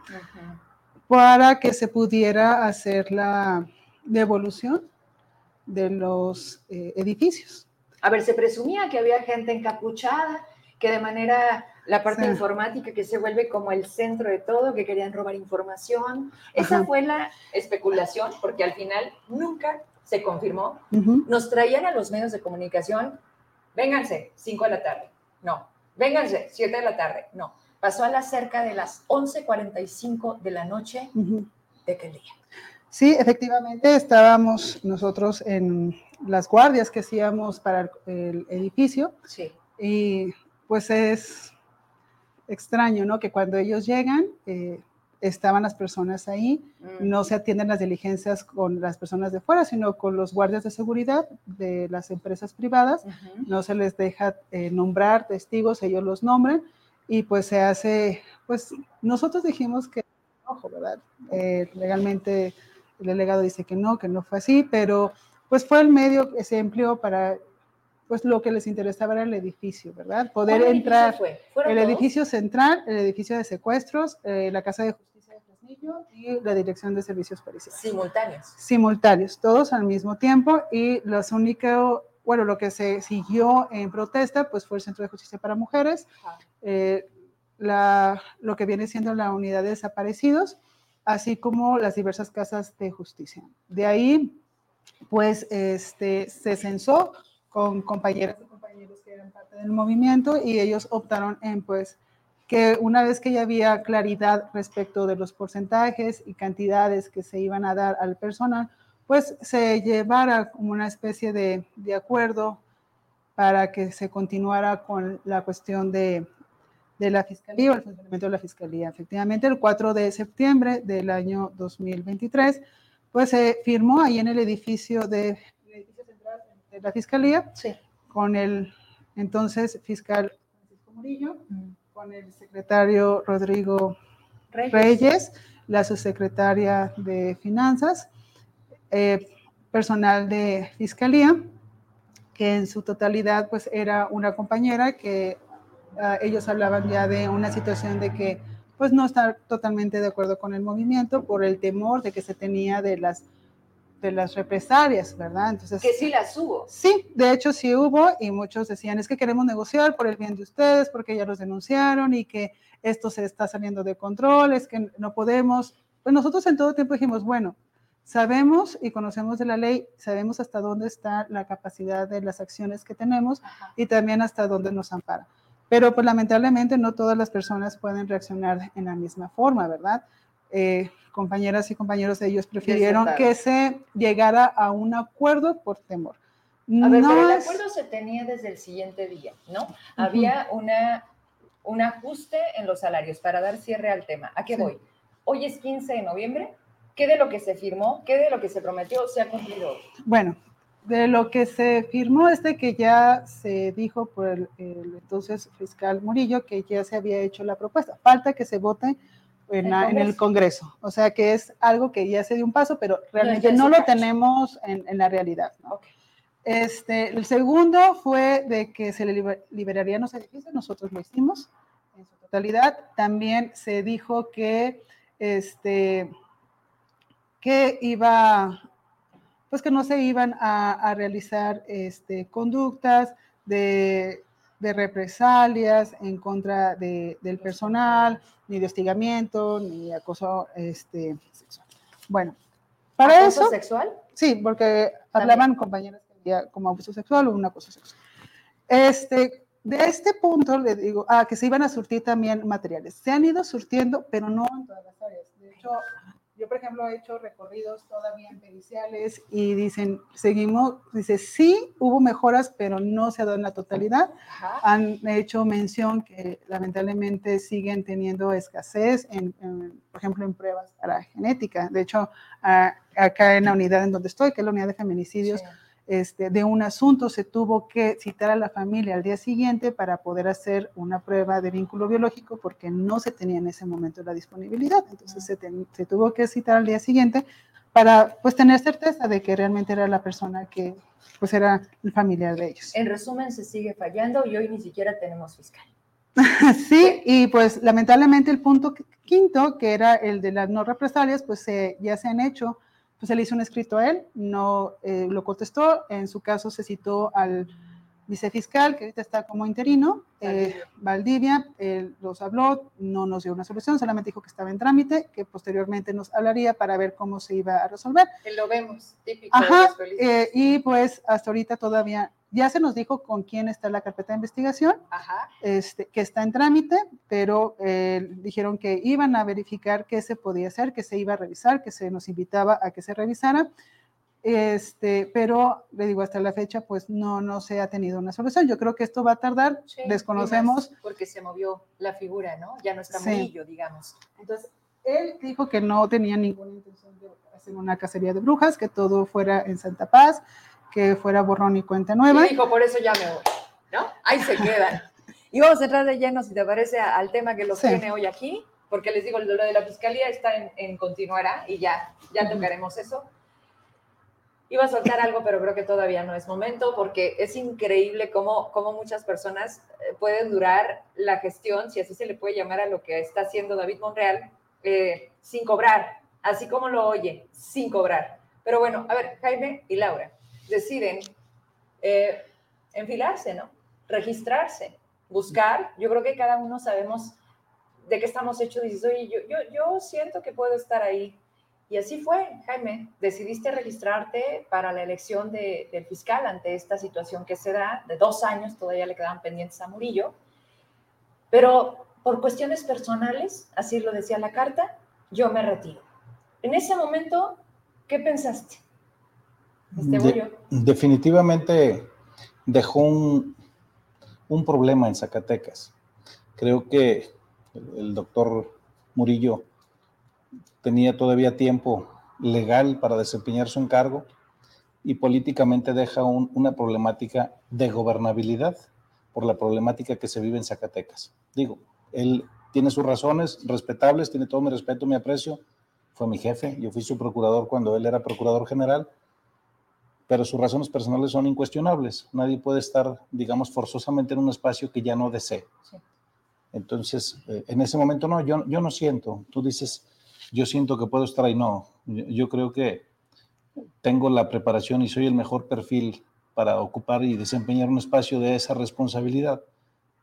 para que se pudiera hacer la devolución de los eh, edificios. A ver, se presumía que había gente encapuchada, que de manera la parte informática que se vuelve como el centro de todo, que querían robar información. Esa fue la especulación, porque al final nunca se confirmó. Nos traían a los medios de comunicación, vénganse, 5 de la tarde. No, vénganse, 7 de la tarde. No, pasó a las cerca de las 11.45 de la noche de aquel día. Sí, efectivamente, estábamos nosotros en las guardias que hacíamos para el edificio. Sí. Y pues es extraño, ¿no? Que cuando ellos llegan, eh, estaban las personas ahí, no se atienden las diligencias con las personas de fuera, sino con los guardias de seguridad de las empresas privadas, no se les deja eh, nombrar testigos, ellos los nombran y pues se hace, pues nosotros dijimos que, ojo, ¿verdad? Eh, legalmente el delegado dice que no, que no fue así, pero pues fue el medio que se empleó para pues lo que les interesaba era el edificio, ¿verdad? Poder entrar. Fue? El edificio central, el edificio de secuestros, eh, la casa de justicia y la Dirección de Servicios Periciales. Simultáneos. Simultáneos, todos al mismo tiempo y los únicos, bueno, lo que se siguió en protesta pues fue el Centro de Justicia para Mujeres, eh, la, lo que viene siendo la unidad de desaparecidos, así como las diversas casas de justicia. De ahí, pues, este, se censó con compañeras y compañeros que eran parte del movimiento y ellos optaron en, pues, que una vez que ya había claridad respecto de los porcentajes y cantidades que se iban a dar al personal, pues se llevara como una especie de, de acuerdo para que se continuara con la cuestión de, de la Fiscalía o el funcionamiento de la Fiscalía. Efectivamente, el 4 de septiembre del año 2023, pues se firmó ahí en el edificio, de, central de la Fiscalía sí. con el entonces fiscal Francisco Murillo, mm. con el secretario Rodrigo Reyes, la subsecretaria de Finanzas, eh, personal de Fiscalía, que en su totalidad pues era una compañera que uh, ellos hablaban ya de una situación de que pues no estar totalmente de acuerdo con el movimiento por el temor de que se tenía de las de las represalias, ¿verdad? Entonces, que sí las hubo. Sí, de hecho sí hubo y muchos decían, es que queremos negociar por el bien de ustedes porque ya los denunciaron y que esto se está saliendo de control, es que no podemos. Pues nosotros en todo tiempo dijimos, bueno, Sabemos y conocemos de la ley, sabemos hasta dónde está la capacidad de las acciones que tenemos y también hasta dónde nos ampara. Pero pues lamentablemente no todas las personas pueden reaccionar en la misma forma, ¿verdad? Eh, compañeras y compañeros, ellos prefirieron que se llegara a un acuerdo por temor. A ver, pero el acuerdo se tenía desde el siguiente día, ¿no? Había una, un ajuste en los salarios para dar cierre al tema. ¿A qué voy? Hoy es 15 de noviembre, ¿Qué de lo que se firmó, qué de lo que se prometió se ha cumplido? Bueno, de lo que se firmó es de que ya se dijo por el, entonces fiscal Murillo que ya se había hecho la propuesta. Falta que se vote en, el, Congreso. O sea que es algo que ya se dio un paso, pero realmente no, lo tenemos en, la realidad. Este, el segundo fue de que se le liberarían los edificios, nosotros lo hicimos en su totalidad. También se dijo que este, que iba, pues que no se iban a, realizar este, conductas de, represalias en contra del personal, ni de hostigamiento, ni acoso este, sexual. Bueno, para ¿Acoso eso... sexual? Sí, porque hablaban compañeras como abuso sexual o un acoso sexual. Este, de este punto le digo, ah, que se iban a surtir también materiales. Se han ido surtiendo, pero no en todas las áreas. De hecho, yo, por ejemplo, he hecho recorridos todavía en periciales y dicen, seguimos, dice, sí, hubo mejoras, pero no se ha dado en la totalidad. Han hecho mención que lamentablemente siguen teniendo escasez, en, por ejemplo, en pruebas para genética. De hecho, acá en la unidad en donde estoy, que es la unidad de feminicidios, este, de un asunto, se tuvo que citar a la familia al día siguiente para poder hacer una prueba de vínculo biológico porque no se tenía en ese momento la disponibilidad. Entonces se, tuvo que citar al día siguiente para pues tener certeza de que realmente era la persona que pues era el familiar de ellos. En resumen, se sigue fallando y hoy ni siquiera tenemos fiscal. sí, y pues lamentablemente el punto quinto, que era el de las no represalias, pues ya se han hecho pues se le hizo un escrito a él, no eh, lo contestó, en su caso se citó al vicefiscal, que ahorita está como interino, eh, Valdivia, él los habló, no nos dio una solución, solamente dijo que estaba en trámite, que posteriormente nos hablaría para ver cómo se iba a resolver. lo vemos, típico. Ajá, eh, y pues hasta ahorita todavía ya se nos dijo con quién está la carpeta de investigación, Este, que está en trámite, pero eh, dijeron que iban a verificar qué se podía hacer, que se iba a revisar, que se nos invitaba a que se revisara. Este, pero le digo, hasta la fecha, pues no, no se ha tenido una solución. Yo creo que esto va a tardar, desconocemos. Porque se movió la figura, ¿no? Ya no está sí. digamos. Entonces, él dijo que no tenía ninguna intención de hacer una cacería de brujas, que todo fuera en Santa Paz, que fuera borrón y cuenta nueva. Y dijo, por eso ya me voy, ¿no? Ahí se quedan. y vamos a entrar de lleno, si te parece, al tema que los tiene hoy aquí, porque les digo, lo de la fiscalía está en, en continuará y ya, ya tocaremos eso. Iba a soltar algo, pero creo que todavía no es momento, porque es increíble cómo, cómo muchas personas eh, pueden durar la gestión, si así se le puede llamar a lo que está haciendo David Monreal, eh, sin cobrar, así como lo oye, sin cobrar. Pero bueno, a ver, Jaime y Laura, deciden eh, enfilarse, ¿no? Registrarse, buscar. Yo creo que cada uno sabemos de qué estamos hechos. Dices, oye, yo, yo, yo siento que puedo estar ahí. Y así fue, Jaime. Decidiste registrarte para la elección de, del fiscal ante esta situación que se da, de dos años, todavía le quedaban pendientes a Murillo. Pero por cuestiones personales, así lo decía la carta, yo me retiro. En ese momento, ¿qué pensaste? Este definitivamente dejó un, un problema en Zacatecas. Creo que el doctor Murillo tenía todavía tiempo legal para desempeñar su encargo y políticamente deja una problemática de gobernabilidad por la problemática que se vive en Zacatecas. Digo, él tiene sus razones respetables, tiene todo mi respeto, mi aprecio, fue mi jefe, yo fui su procurador cuando él era procurador general, pero sus razones personales son incuestionables. Nadie puede estar, digamos, forzosamente en un espacio que ya no desee. Entonces, eh, en ese momento no, yo, yo no siento. Tú dices, yo siento que puedo estar ahí. No, yo, creo que tengo la preparación y soy el mejor perfil para ocupar y desempeñar un espacio de esa responsabilidad.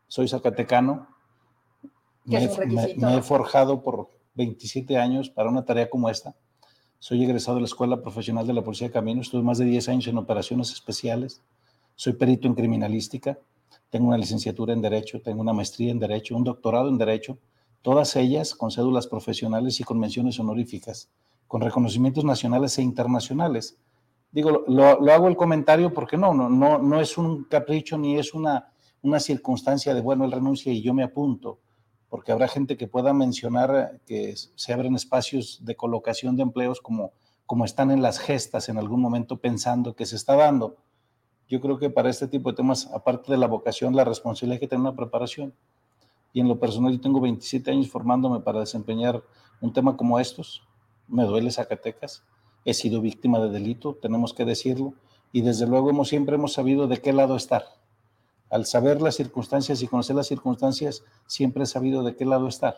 Soy zacatecano, me, me, he forjado por 27 años para una tarea como esta. Soy egresado de la Escuela Profesional de la Policía de Camino, estuve más de 10 años en operaciones especiales, soy perito en criminalística, tengo una licenciatura en Derecho, tengo una maestría en Derecho, un doctorado en Derecho, todas ellas con cédulas profesionales y con menciones honoríficas, con reconocimientos nacionales e internacionales. Digo, lo, hago el comentario porque no, no, no, no es un capricho ni es una, una circunstancia de, bueno, él renuncia y yo me apunto porque habrá gente que pueda mencionar que se abren espacios de colocación de empleos como, como están en las gestas en algún momento pensando que se está dando. Yo creo que para este tipo de temas, aparte de la vocación, la responsabilidad hay que tener una preparación. Y en lo personal, yo tengo 27 años formándome para desempeñar un tema como estos. Me duele Zacatecas. He sido víctima de delito, tenemos que decirlo. Y desde luego hemos, siempre hemos sabido de qué lado estar al saber las circunstancias y conocer las circunstancias, siempre he sabido de qué lado estar.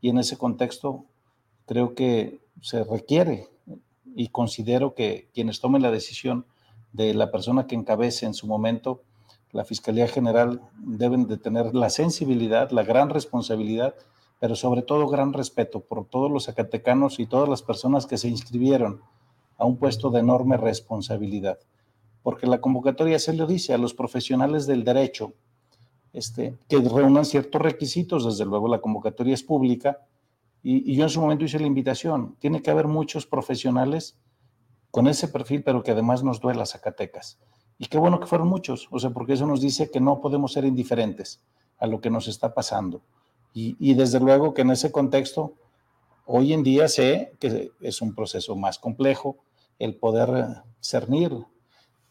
Y en ese contexto creo que se requiere y considero que quienes tomen la decisión de la persona que encabece en su momento la Fiscalía General deben de tener la sensibilidad, la gran responsabilidad, pero sobre todo gran respeto por todos los zacatecanos y todas las personas que se inscribieron a un puesto de enorme responsabilidad porque la convocatoria se le dice a los profesionales del derecho este, que reúnan ciertos requisitos, desde luego la convocatoria es pública, y, yo en su momento hice la invitación, tiene que haber muchos profesionales con ese perfil, pero que además nos duela Zacatecas. Y qué bueno que fueron muchos, o sea, porque eso nos dice que no podemos ser indiferentes a lo que nos está pasando. Y, y desde luego que en ese contexto, hoy en día sé que es un proceso más complejo el poder cernir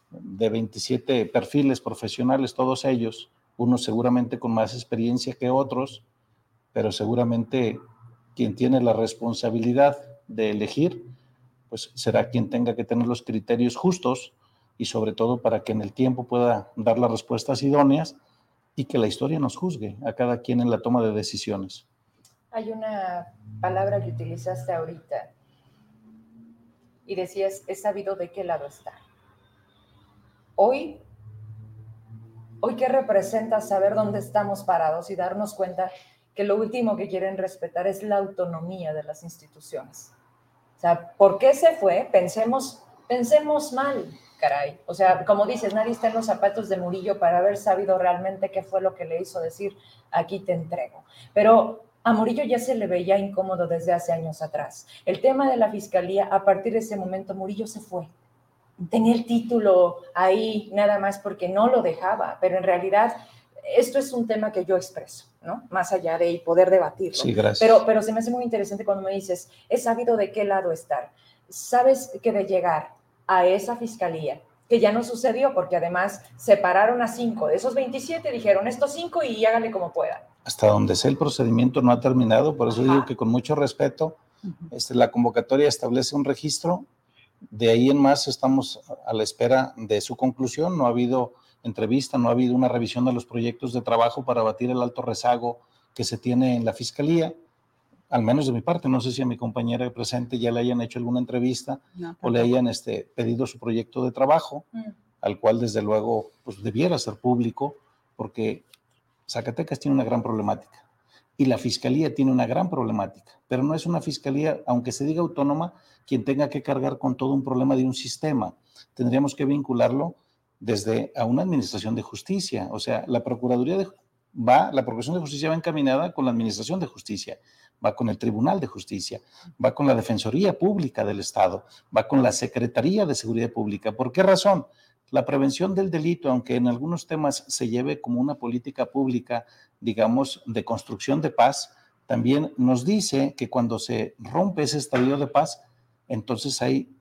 de 27 perfiles profesionales, todos ellos, unos seguramente con más experiencia que otros, pero seguramente quien tiene la responsabilidad de elegir, pues será quien tenga que tener los criterios justos y sobre todo para que en el tiempo pueda dar las respuestas idóneas y que la historia nos juzgue a cada quien en la toma de decisiones. Hay una palabra que utilizaste ahorita y decías, he sabido de qué lado está hoy, hoy qué representa saber dónde estamos parados y darnos cuenta que lo último que quieren respetar es la autonomía de las instituciones. O sea, ¿por qué se fue? Pensemos, pensemos mal, caray. O sea, como dices, nadie está en los zapatos de Murillo para haber sabido realmente qué fue lo que le hizo decir, aquí te entrego. Pero a Murillo ya se le veía incómodo desde hace años atrás. El tema de la fiscalía, a partir de ese momento, Murillo se fue tenía el título ahí nada más porque no lo dejaba, pero en realidad esto es un tema que yo expreso, ¿no? Más allá de poder debatirlo. Sí, gracias. Pero, pero se me hace muy interesante cuando me dices, he sabido de qué lado estar. Sabes que de llegar a esa fiscalía, que ya no sucedió porque además separaron a cinco, de esos 27 dijeron estos cinco y hágale como pueda. Hasta donde sé el procedimiento no ha terminado, por eso digo que con mucho respeto, este, la convocatoria establece un registro. De ahí en más estamos a la espera de su conclusión. No ha habido entrevista, no ha habido una revisión de los proyectos de trabajo para batir el alto rezago que se tiene en la fiscalía, al menos de mi parte. No sé si a mi compañera presente ya le hayan hecho alguna entrevista o le hayan este, pedido su proyecto de trabajo, mm. al cual desde luego pues, debiera ser público, porque Zacatecas tiene una gran problemática y la fiscalía tiene una gran problemática, pero no es una fiscalía, aunque se diga autónoma, quien tenga que cargar con todo un problema de un sistema. Tendríamos que vincularlo desde a una administración de justicia, o sea, la Procuraduría va, la Procuración de Justicia va encaminada con la Administración de Justicia, va con el Tribunal de Justicia, va con la Defensoría Pública del Estado, va con la Secretaría de Seguridad Pública. ¿Por qué razón? La prevención del delito, aunque en algunos temas se lleve como una política pública, digamos, de construcción de paz, también nos dice que cuando se rompe ese estadio de paz, entonces hay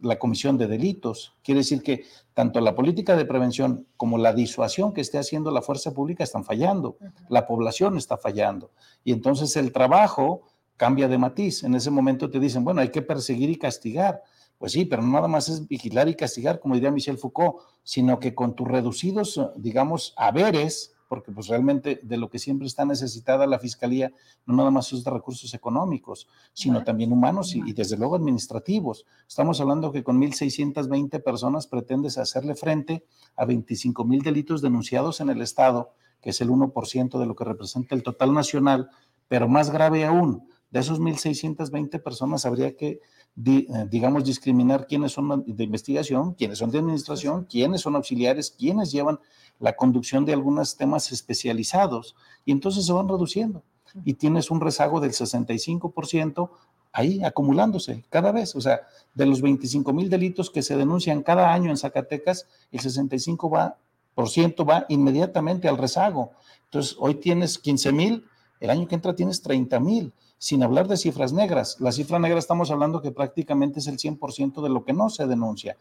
la comisión de delitos. Quiere decir que tanto la política de prevención como la disuasión que esté haciendo la fuerza pública están fallando, la población está fallando. Y entonces el trabajo cambia de matiz. En ese momento te dicen, bueno, hay que perseguir y castigar. Pues sí, pero nada más es vigilar y castigar, como diría Michel Foucault, sino que con tus reducidos, digamos, haberes, porque pues realmente de lo que siempre está necesitada la fiscalía no nada más es de recursos económicos, sino también humanos y, desde luego administrativos. Estamos hablando que con 1.620 personas pretendes hacerle frente a 25 mil delitos denunciados en el Estado, que es el 1% de lo que representa el total nacional, pero más grave aún, de esos 1.620 personas habría que, eh, digamos, discriminar quiénes son de investigación, quiénes son de administración, quiénes son auxiliares, quiénes llevan la conducción de algunos temas especializados. Y entonces se van reduciendo. Y tienes un rezago del 65% ahí acumulándose cada vez. O sea, de los 25 mil delitos que se denuncian cada año en Zacatecas, el 65% va, por ciento va inmediatamente al rezago. Entonces, hoy tienes 15 mil, el año que entra tienes 30 mil, sin hablar de cifras negras. La cifra negra estamos hablando que prácticamente es el 100% de lo que no se denuncia.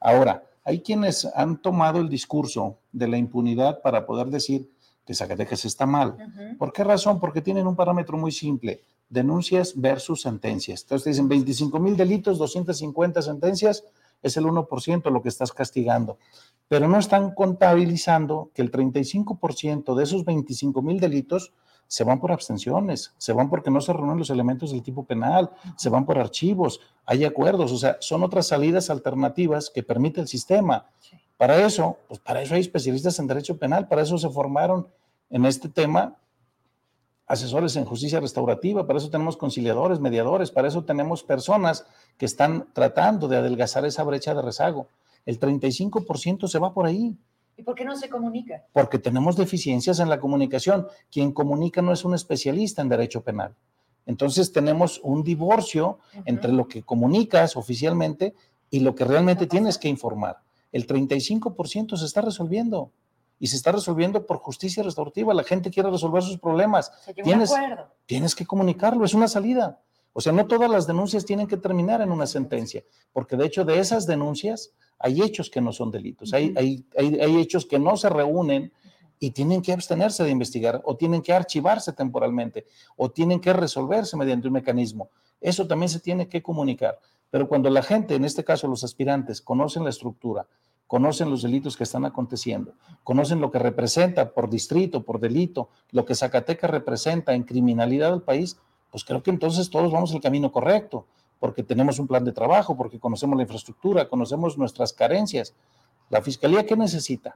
Ahora, hay quienes han tomado el discurso de la impunidad para poder decir que Zacatecas está mal. ¿Por qué razón? Porque tienen un parámetro muy simple, denuncias versus sentencias. Entonces dicen 25 mil delitos, 250 sentencias, es el 1% lo que estás castigando. Pero no están contabilizando que el 35% de esos 25 mil delitos se van por abstenciones, se van porque no se reúnen los elementos del tipo penal, se van por archivos, hay acuerdos, o sea, son otras salidas alternativas que permite el sistema. Para eso, pues para eso hay especialistas en derecho penal, para eso se formaron en este tema asesores en justicia restaurativa, para eso tenemos conciliadores, mediadores, para eso tenemos personas que están tratando de adelgazar esa brecha de rezago. El 35% se va por ahí. ¿Y por qué no se comunica? Porque tenemos deficiencias en la comunicación. Quien comunica no es un especialista en derecho penal. Entonces tenemos un divorcio entre lo que comunicas oficialmente y lo que realmente tienes que informar. El 35% se está resolviendo y se está resolviendo por justicia restaurativa. La gente quiere resolver sus problemas. tienes, tienes que comunicarlo, es una salida. O sea, no todas las denuncias tienen que terminar en una sentencia, porque de hecho de esas denuncias hay hechos que no son delitos, hay, hay, hay, hechos que no se reúnen y tienen que abstenerse de investigar o tienen que archivarse temporalmente o tienen que resolverse mediante un mecanismo. Eso también se tiene que comunicar. Pero cuando la gente, en este caso los aspirantes, conocen la estructura, conocen los delitos que están aconteciendo, conocen lo que representa por distrito, por delito, lo que Zacatecas representa en criminalidad del país, pues creo que entonces todos vamos el camino correcto porque tenemos un plan de trabajo, porque conocemos la infraestructura, conocemos nuestras carencias. La Fiscalía, ¿qué necesita?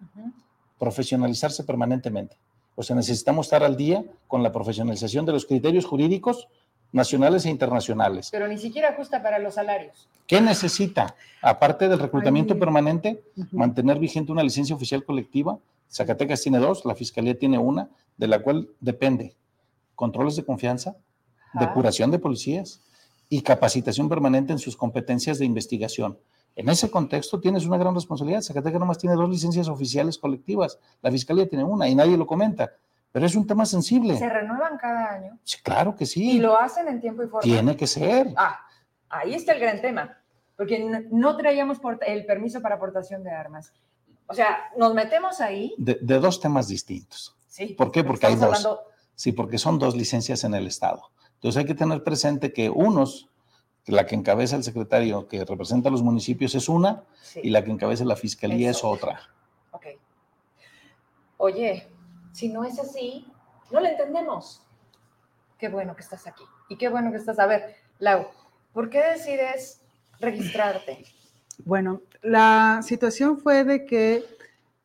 Profesionalizarse permanentemente. O sea, necesitamos estar al día con la profesionalización de los criterios jurídicos nacionales e internacionales. Pero ni siquiera justa para los salarios. ¿Qué necesita? Aparte del reclutamiento permanente, mantener vigente una licencia oficial colectiva. Zacatecas tiene dos, la Fiscalía tiene una, de la cual depende controles de confianza, depuración de policías, y capacitación permanente en sus competencias de investigación. En ese contexto tienes una gran responsabilidad. Zacatecas nomás tiene dos licencias oficiales colectivas, la Fiscalía tiene una y nadie lo comenta, pero es un tema sensible. ¿Se renuevan cada año? Sí, claro que sí. ¿Y lo hacen en tiempo y forma? Tiene que ser. Ah, ahí está el gran tema, porque no traíamos el permiso para aportación de armas. O sea, nos metemos ahí. De, dos temas distintos. Sí. ¿Por qué? Porque hay dos. Sí, porque son dos licencias en el Estado. Entonces hay que tener presente que unos, la que encabeza el secretario que representa a los municipios es una y la que encabeza la fiscalía es, otra. Ok. Oye, si no es así, no lo entendemos. Qué bueno que estás aquí y qué bueno que estás. A ver, Lau, ¿por qué decides registrarte? Bueno, la situación fue de que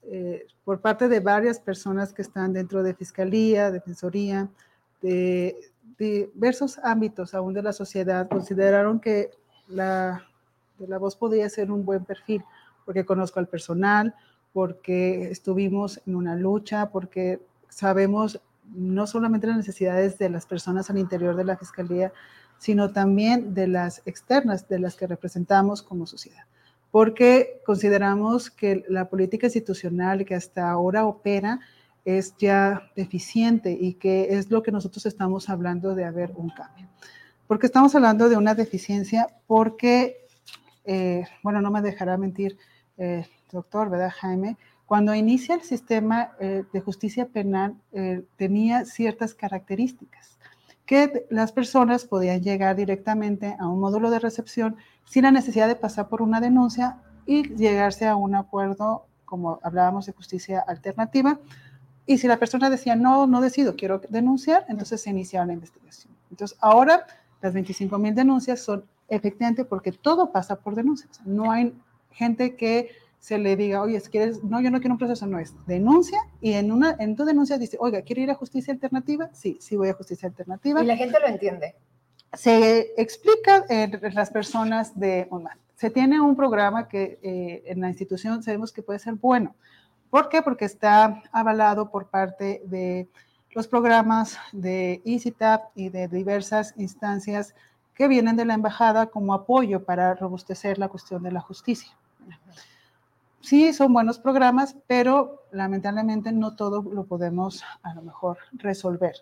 eh, por parte de varias personas que están dentro de Fiscalía, Defensoría, de, diversos ámbitos aún de la sociedad consideraron que la, la voz podía ser un buen perfil, porque conozco al personal, porque estuvimos en una lucha, porque sabemos no solamente las necesidades de las personas al interior de la Fiscalía, sino también de las externas, de las que representamos como sociedad. Porque consideramos que la política institucional que hasta ahora opera es ya deficiente y que es lo que nosotros estamos hablando de haber un cambio. Porque estamos hablando de una deficiencia porque, eh, bueno, no me dejará mentir el doctor, ¿verdad, Jaime? Cuando inicia el sistema eh, de justicia penal eh, tenía ciertas características que las personas podían llegar directamente a un módulo de recepción sin la necesidad de pasar por una denuncia y llegarse a un acuerdo, como hablábamos de justicia alternativa. Y si la persona decía, no, no decido, quiero denunciar, entonces se iniciaba la investigación. Entonces, ahora las 25 mil denuncias son efectivamente porque todo pasa por denuncias. No hay gente que se le diga, oye, si quieres, no, yo no quiero un proceso, no es denuncia y en, una, en tu denuncia dice, oiga, ¿quiere ir a justicia alternativa? Sí, sí voy a justicia alternativa. Y la gente lo entiende. Se explica en las personas de Se tiene un programa que eh, en la institución sabemos que puede ser bueno. ¿Por qué? Porque está avalado por parte de los programas de EasyTap y de diversas instancias que vienen de la embajada como apoyo para robustecer la cuestión de la justicia sí son buenos programas, pero lamentablemente no todo lo podemos a lo mejor resolver.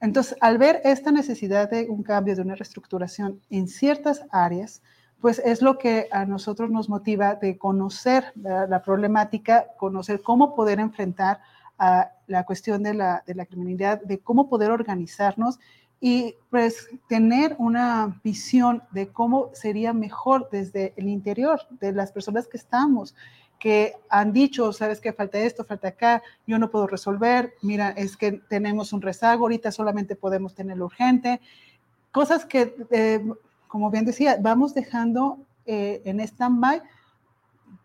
Entonces, al ver esta necesidad de un cambio, de una reestructuración en ciertas áreas, pues es lo que a nosotros nos motiva de conocer la, problemática, conocer cómo poder enfrentar a la cuestión de la, criminalidad, de cómo poder organizarnos y pues tener una visión de cómo sería mejor desde el interior de las personas que estamos, que han dicho, sabes que falta esto, falta acá, yo no puedo resolver, mira, es que tenemos un rezago, ahorita solamente podemos tenerlo urgente, cosas que, eh, como bien decía, vamos dejando eh, en stand-by,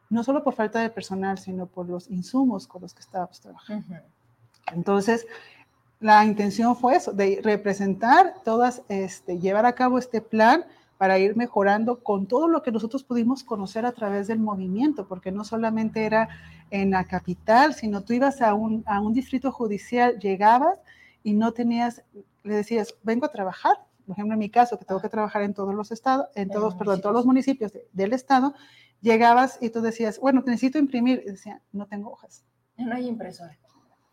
no solo por falta de personal, sino por los insumos con los que estábamos trabajando. Entonces, la intención fue eso, de representar todas, este, llevar a cabo este plan para ir mejorando con todo lo que nosotros pudimos conocer a través del movimiento, porque no solamente era en la capital, sino tú ibas a un, a un distrito judicial, llegabas y no tenías, le decías, vengo a trabajar, por ejemplo, en mi caso, que tengo que trabajar en todos los estados, en todos, perdón, todos los municipios del estado, llegabas y tú decías, bueno, necesito imprimir, y decía, no tengo hojas. No hay impresora.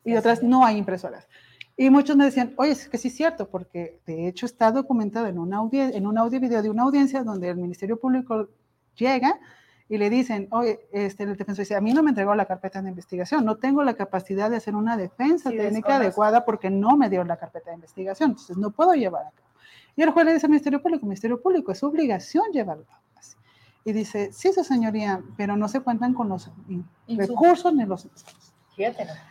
Y otras, no hay impresoras. Y muchos me decían, oye, es que sí es cierto, porque de hecho está documentado en, una en un audio video de una audiencia donde el Ministerio Público llega y le dicen, oye, este, el defensor dice, a mí no me entregó la carpeta de investigación, no tengo la capacidad de hacer una defensa técnica adecuada porque no me dio la carpeta de investigación, entonces no puedo llevar a cabo. Y el juez le dice al Ministerio Público, Ministerio Público, es su obligación llevarlo a cabo. Y dice, sí, su señoría, pero no se cuentan con los recursos ni los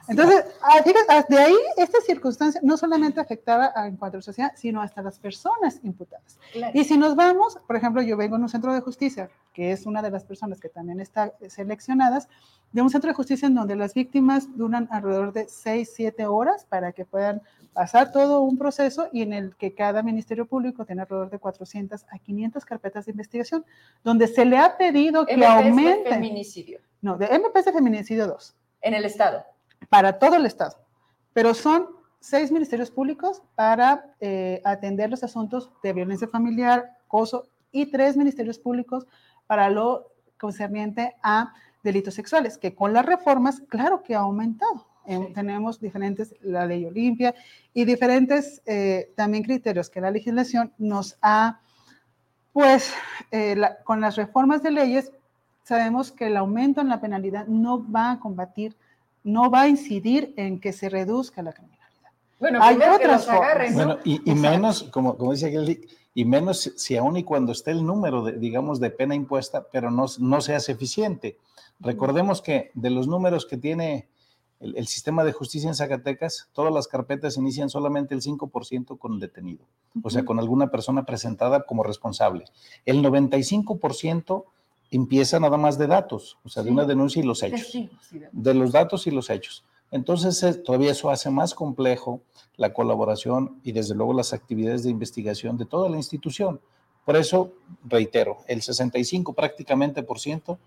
entonces, ah, ah, de ahí esta circunstancia no solamente afectaba a Encuentro Social, sino hasta las personas imputadas. Y si nos vamos, por ejemplo, yo vengo en un centro de justicia, que es una de las personas que también está seleccionadas, de un centro de justicia en donde las víctimas duran alrededor de 6, 7 horas para que puedan pasar todo un proceso y en el que cada ministerio público tiene alrededor de 400 a 500 carpetas de investigación, donde se le ha pedido que aumente... De feminicidio. No, de MPS de feminicidio 2 en el Estado. Para todo el Estado. Pero son seis ministerios públicos para eh, atender los asuntos de violencia familiar, acoso, y tres ministerios públicos para lo concerniente a delitos sexuales, que con las reformas, claro que ha aumentado. Eh, tenemos diferentes, la ley Olimpia y diferentes eh, también criterios que la legislación nos ha, pues, con las reformas de leyes sabemos que el aumento en la penalidad no va a combatir, no va a incidir en que se reduzca la criminalidad. Bueno, hay otras formas. Bueno, y, menos, como, como dice Geldy, y menos si aún y cuando esté el número, de, digamos, de pena impuesta, pero no, no se hace eficiente. Recordemos que de los números que tiene el, sistema de justicia en Zacatecas, todas las carpetas inician solamente el 5% con el detenido, o sea, con alguna persona presentada como responsable. El 95% empieza nada más de datos, o sea, de una denuncia y los hechos. de los datos y los hechos. Entonces, eh, todavía eso hace más complejo la colaboración y desde luego las actividades de investigación de toda la institución. Por eso, reitero, el 65 prácticamente por ciento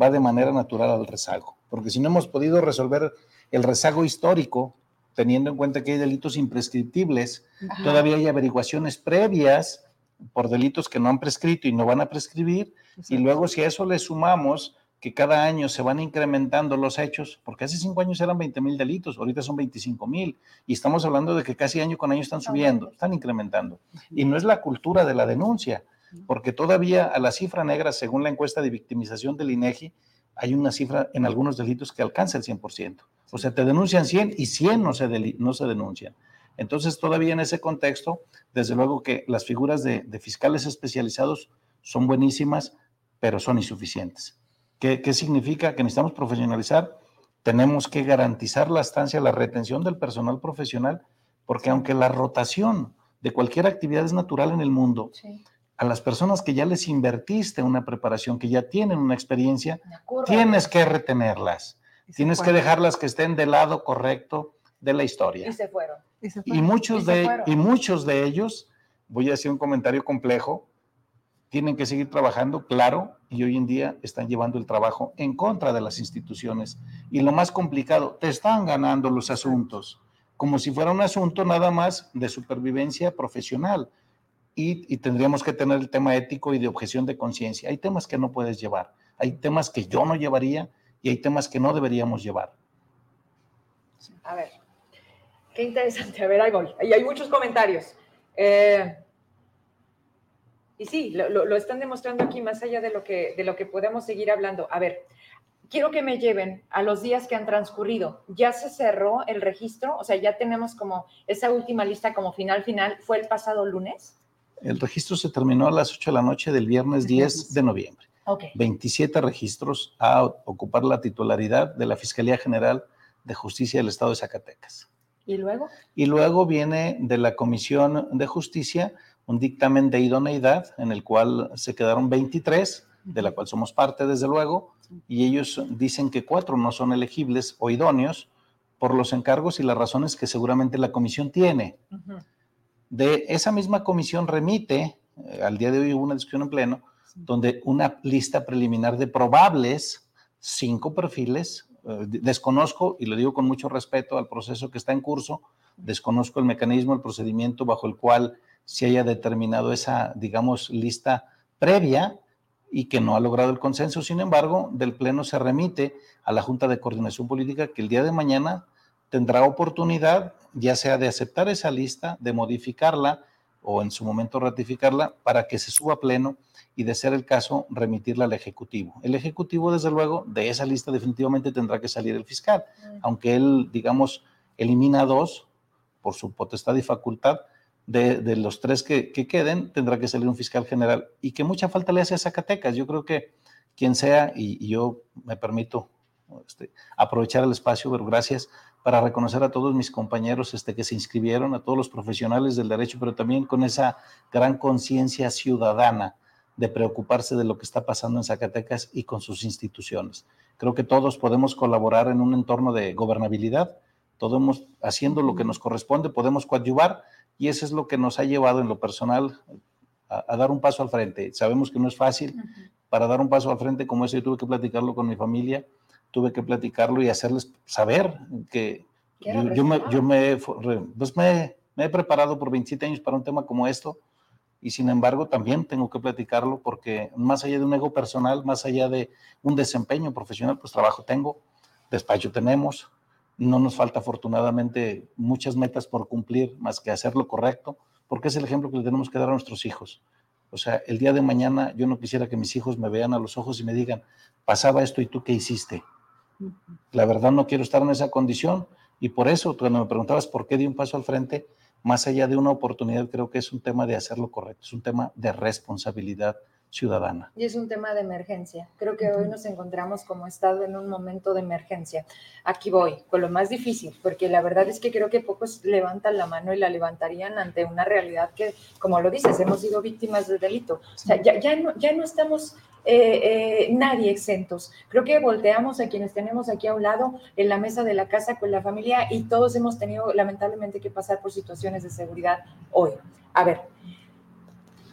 va de manera natural al rezago, porque si no hemos podido resolver el rezago histórico teniendo en cuenta que hay delitos imprescriptibles, todavía hay averiguaciones previas por delitos que no han prescrito y no van a prescribir, y luego si a eso le sumamos que cada año se van incrementando los hechos, porque hace cinco años eran 20 mil delitos, ahorita son 25 mil, y estamos hablando de que casi año con año están subiendo, están incrementando. Y no es la cultura de la denuncia, porque todavía a la cifra negra, según la encuesta de victimización del INEGI, hay una cifra en algunos delitos que alcanza el 100%. O sea, te denuncian 100 y 100 no se, no se denuncian. Entonces, todavía en ese contexto, desde luego que las figuras de fiscales especializados son buenísimas, pero son insuficientes. ¿Qué, significa? Que necesitamos profesionalizar, tenemos que garantizar la estancia, la retención del personal profesional, porque aunque la rotación de cualquier actividad es natural en el mundo, a las personas que ya les invertiste una preparación, que ya tienen una experiencia, tienes que retenerlas, tienes que dejarlas que estén del lado correcto de la historia. Y se fueron. Y, muchos, de, y muchos de ellos, voy a hacer un comentario complejo, tienen que seguir trabajando, claro, y hoy en día están llevando el trabajo en contra de las instituciones. Y lo más complicado, te están ganando los asuntos, como si fuera un asunto nada más de supervivencia profesional. Y, tendríamos que tener el tema ético y de objeción de conciencia. Hay temas que no puedes llevar, hay temas que yo no llevaría y hay temas que no deberíamos llevar. A ver, qué interesante. A ver, ahí voy. Y hay muchos comentarios. Eh, y sí, lo, están demostrando aquí más allá de lo, que, de lo que podemos seguir hablando. A ver, quiero que me lleven a los días que han transcurrido. ¿Ya se cerró el registro? O sea, ya tenemos como esa última lista como final final. ¿Fue el pasado lunes? El registro se terminó a las 8 de la noche del viernes 10 de noviembre. Okay. 27 registros a ocupar la titularidad de la Fiscalía General de Justicia del Estado de Zacatecas. ¿Y luego? Y luego viene de la Comisión de Justicia un dictamen de idoneidad en el cual se quedaron 23, de la cual somos parte desde luego, y ellos dicen que cuatro no son elegibles o idóneos por los encargos y las razones que seguramente la comisión tiene. De esa misma comisión remite, eh, al día de hoy hubo una discusión en pleno, donde una lista preliminar de probables cinco perfiles, desconozco, y lo digo con mucho respeto al proceso que está en curso, desconozco el mecanismo, el procedimiento bajo el cual se haya determinado esa, digamos, lista previa y que no ha logrado el consenso. Sin embargo, del Pleno se remite a la Junta de Coordinación Política que el día de mañana tendrá oportunidad, ya sea de aceptar esa lista, de modificarla o en su momento ratificarla para que se suba a Pleno y de ser el caso remitirla al Ejecutivo. El Ejecutivo, desde luego, de esa lista definitivamente tendrá que salir el fiscal, aunque él, digamos, elimina dos por su potestad y facultad, de, los tres que, queden, tendrá que salir un fiscal general. Y que mucha falta le hace a Zacatecas. Yo creo que quien sea, y, yo me permito este, aprovechar el espacio, pero gracias, para reconocer a todos mis compañeros este, que se inscribieron, a todos los profesionales del derecho, pero también con esa gran conciencia ciudadana de preocuparse de lo que está pasando en Zacatecas y con sus instituciones. Creo que todos podemos colaborar en un entorno de gobernabilidad, todos haciendo lo que nos corresponde, podemos coadyuvar, y eso es lo que nos ha llevado en lo personal a, dar un paso al frente. Sabemos que no es fácil. Para dar un paso al frente como ese, yo tuve que platicarlo con mi familia, tuve que platicarlo y hacerles saber que yo, me, yo pues me, me, he preparado por 27 años para un tema como esto y sin embargo también tengo que platicarlo porque más allá de un ego personal, más allá de un desempeño profesional, pues trabajo tengo, despacho tenemos, no nos falta afortunadamente muchas metas por cumplir más que hacer lo correcto, porque es el ejemplo que le tenemos que dar a nuestros hijos. O sea, el día de mañana yo no quisiera que mis hijos me vean a los ojos y me digan, pasaba esto y tú qué hiciste. La verdad no quiero estar en esa condición y por eso cuando me preguntabas por qué di un paso al frente, más allá de una oportunidad, creo que es un tema de hacer lo correcto, es un tema de responsabilidad ciudadana. Y es un tema de emergencia. Creo que hoy nos encontramos como Estado en un momento de emergencia. Aquí voy, con lo más difícil, porque la verdad es que creo que pocos levantan la mano y la levantarían ante una realidad que, como lo dices, hemos sido víctimas de delito. O sea, ya, ya, no, ya no estamos eh, eh, nadie exentos. Creo que volteamos a quienes tenemos aquí a un lado en la mesa de la casa con la familia y todos hemos tenido lamentablemente que pasar por situaciones de seguridad hoy. A ver,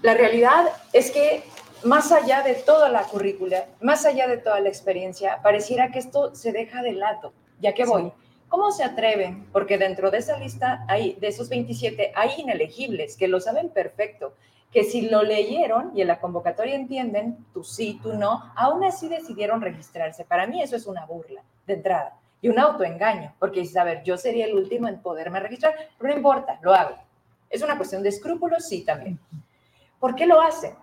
la realidad es que más allá de toda la currícula, más allá de toda la experiencia, pareciera que esto se deja de lado. Ya que voy, ¿Cómo se atreven? Porque dentro de esa lista hay, de esos 27, hay inelegibles que lo saben perfecto, que si lo leyeron y en la convocatoria entienden, tú sí, tú no, aún así decidieron registrarse. Para mí eso es una burla de entrada y un autoengaño, porque dices, a ver, yo sería el último en poderme registrar, pero no importa, lo hago. Es una cuestión de escrúpulos, sí, también. ¿Por qué lo hacen?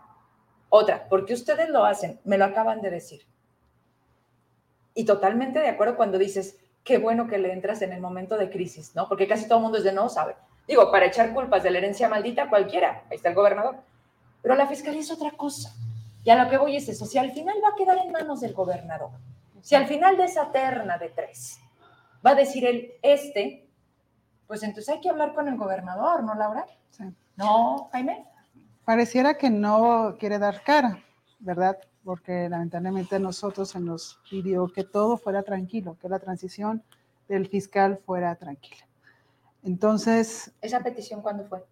Otra, porque ustedes lo hacen, me lo acaban de decir. Y totalmente de acuerdo cuando dices, qué bueno que le entras en el momento de crisis, ¿no? Porque casi todo el mundo es de no sabe. Digo, para echar culpas de la herencia maldita, cualquiera, ahí está el gobernador. Pero la fiscalía es otra cosa. Y a lo que voy es eso, si al final va a quedar en manos del gobernador, si al final de esa terna de tres va a decir el este, pues entonces hay que hablar con el gobernador, ¿no, Laura? Sí. No, Jaime. Pareciera que no quiere dar cara, ¿verdad? Porque lamentablemente a nosotros se nos pidió que todo fuera tranquilo, que la transición del fiscal fuera tranquila. Entonces... ¿Esa petición cuándo fue?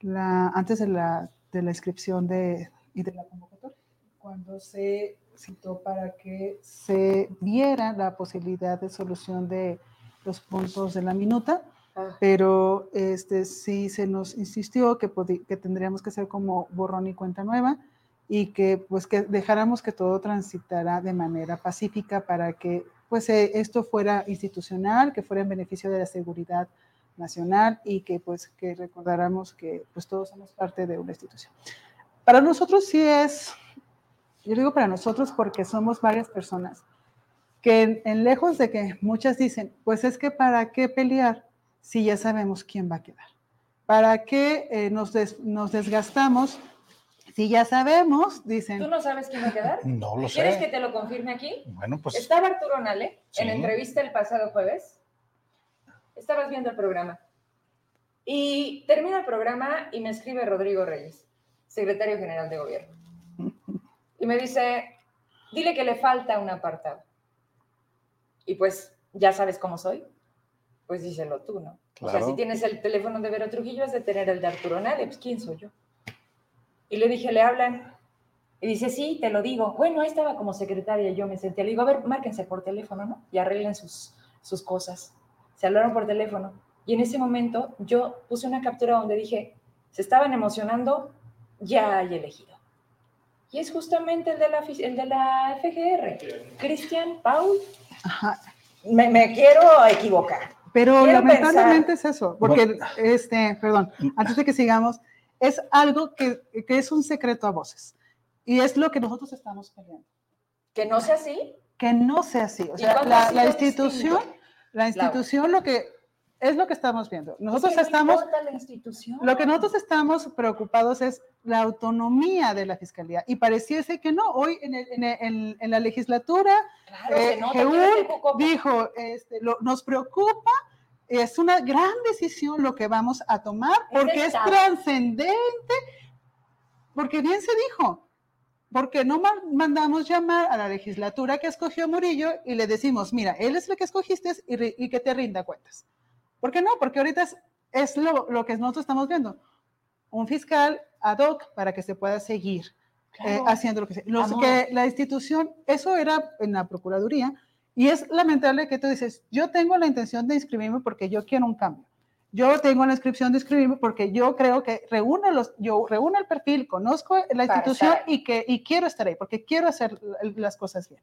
La, antes de la, de la inscripción de, y de la convocatoria, cuando se citó para que se viera la posibilidad de solución de los puntos de la minuta, ah. pero este, sí se nos insistió que, que tendríamos que hacer como borrón y cuenta nueva y que pues que dejáramos que todo transitara de manera pacífica para que pues eh, esto fuera institucional, que fuera en beneficio de la seguridad nacional y que pues que recordáramos que pues todos somos parte de una institución. Para nosotros sí es yo digo para nosotros porque somos varias personas, que en, lejos de que muchas dicen, pues es que para qué pelear si ya sabemos quién va a quedar. ¿Para qué eh, nos, nos desgastamos si ya sabemos, dicen. ¿Tú no sabes quién va a quedar? No lo sé. ¿Quieres que te lo confirme aquí? Bueno, pues. Estaba Arturo Nale en entrevista el pasado jueves. Estabas viendo el programa. Y termina el programa y me escribe Rodrigo Reyes, secretario general de gobierno y me dice, dile que le falta un apartado. Y pues, ya sabes cómo soy, pues díselo tú, ¿no? O sea, si tienes el teléfono de Vero Trujillo, es de tener el de Arturo Nale, pues ¿quién soy yo? Y le dije, le hablan. Y dice, sí, te lo digo. Bueno, ahí estaba como secretaria, yo me senté. Le digo, a ver, márquense por teléfono, ¿no? Y arreglen sus, sus cosas. Se hablaron por teléfono. Y en ese momento yo puse una captura donde dije, se estaban emocionando, ya hay elegido. Y es justamente el de la, el de la FGR. Cristian, Paul. Me, quiero equivocar. Pero lamentablemente es eso, porque, este, perdón, antes de que sigamos, es algo que, que, es un secreto a voces. Y es lo que nosotros estamos peleando. ¿Que no sea así? Que no sea así. O sea, la, la, institución, la institución lo que es lo que estamos viendo. Nosotros estamos. La institución. Lo que nosotros estamos preocupados es la autonomía de la fiscalía. Y pareciese que no. Hoy en, en, en, la legislatura, eh, dijo: este, nos preocupa. Es una gran decisión lo que vamos a tomar porque es, trascendente. Porque bien se dijo, porque no mandamos llamar a la legislatura que escogió Murillo y le decimos, mira, él es el que escogiste y, y que te rinda cuentas. ¿Por qué no? Porque ahorita es, lo, que nosotros estamos viendo. Un fiscal ad hoc para que se pueda seguir eh, haciendo lo que, que la institución, eso era en la Procuraduría, y es lamentable que tú dices, yo tengo la intención de inscribirme porque yo quiero un cambio. Yo tengo la inscripción de inscribirme porque yo creo que reúno los, yo reúno el perfil, conozco la institución y que y quiero estar ahí, porque quiero hacer las cosas bien.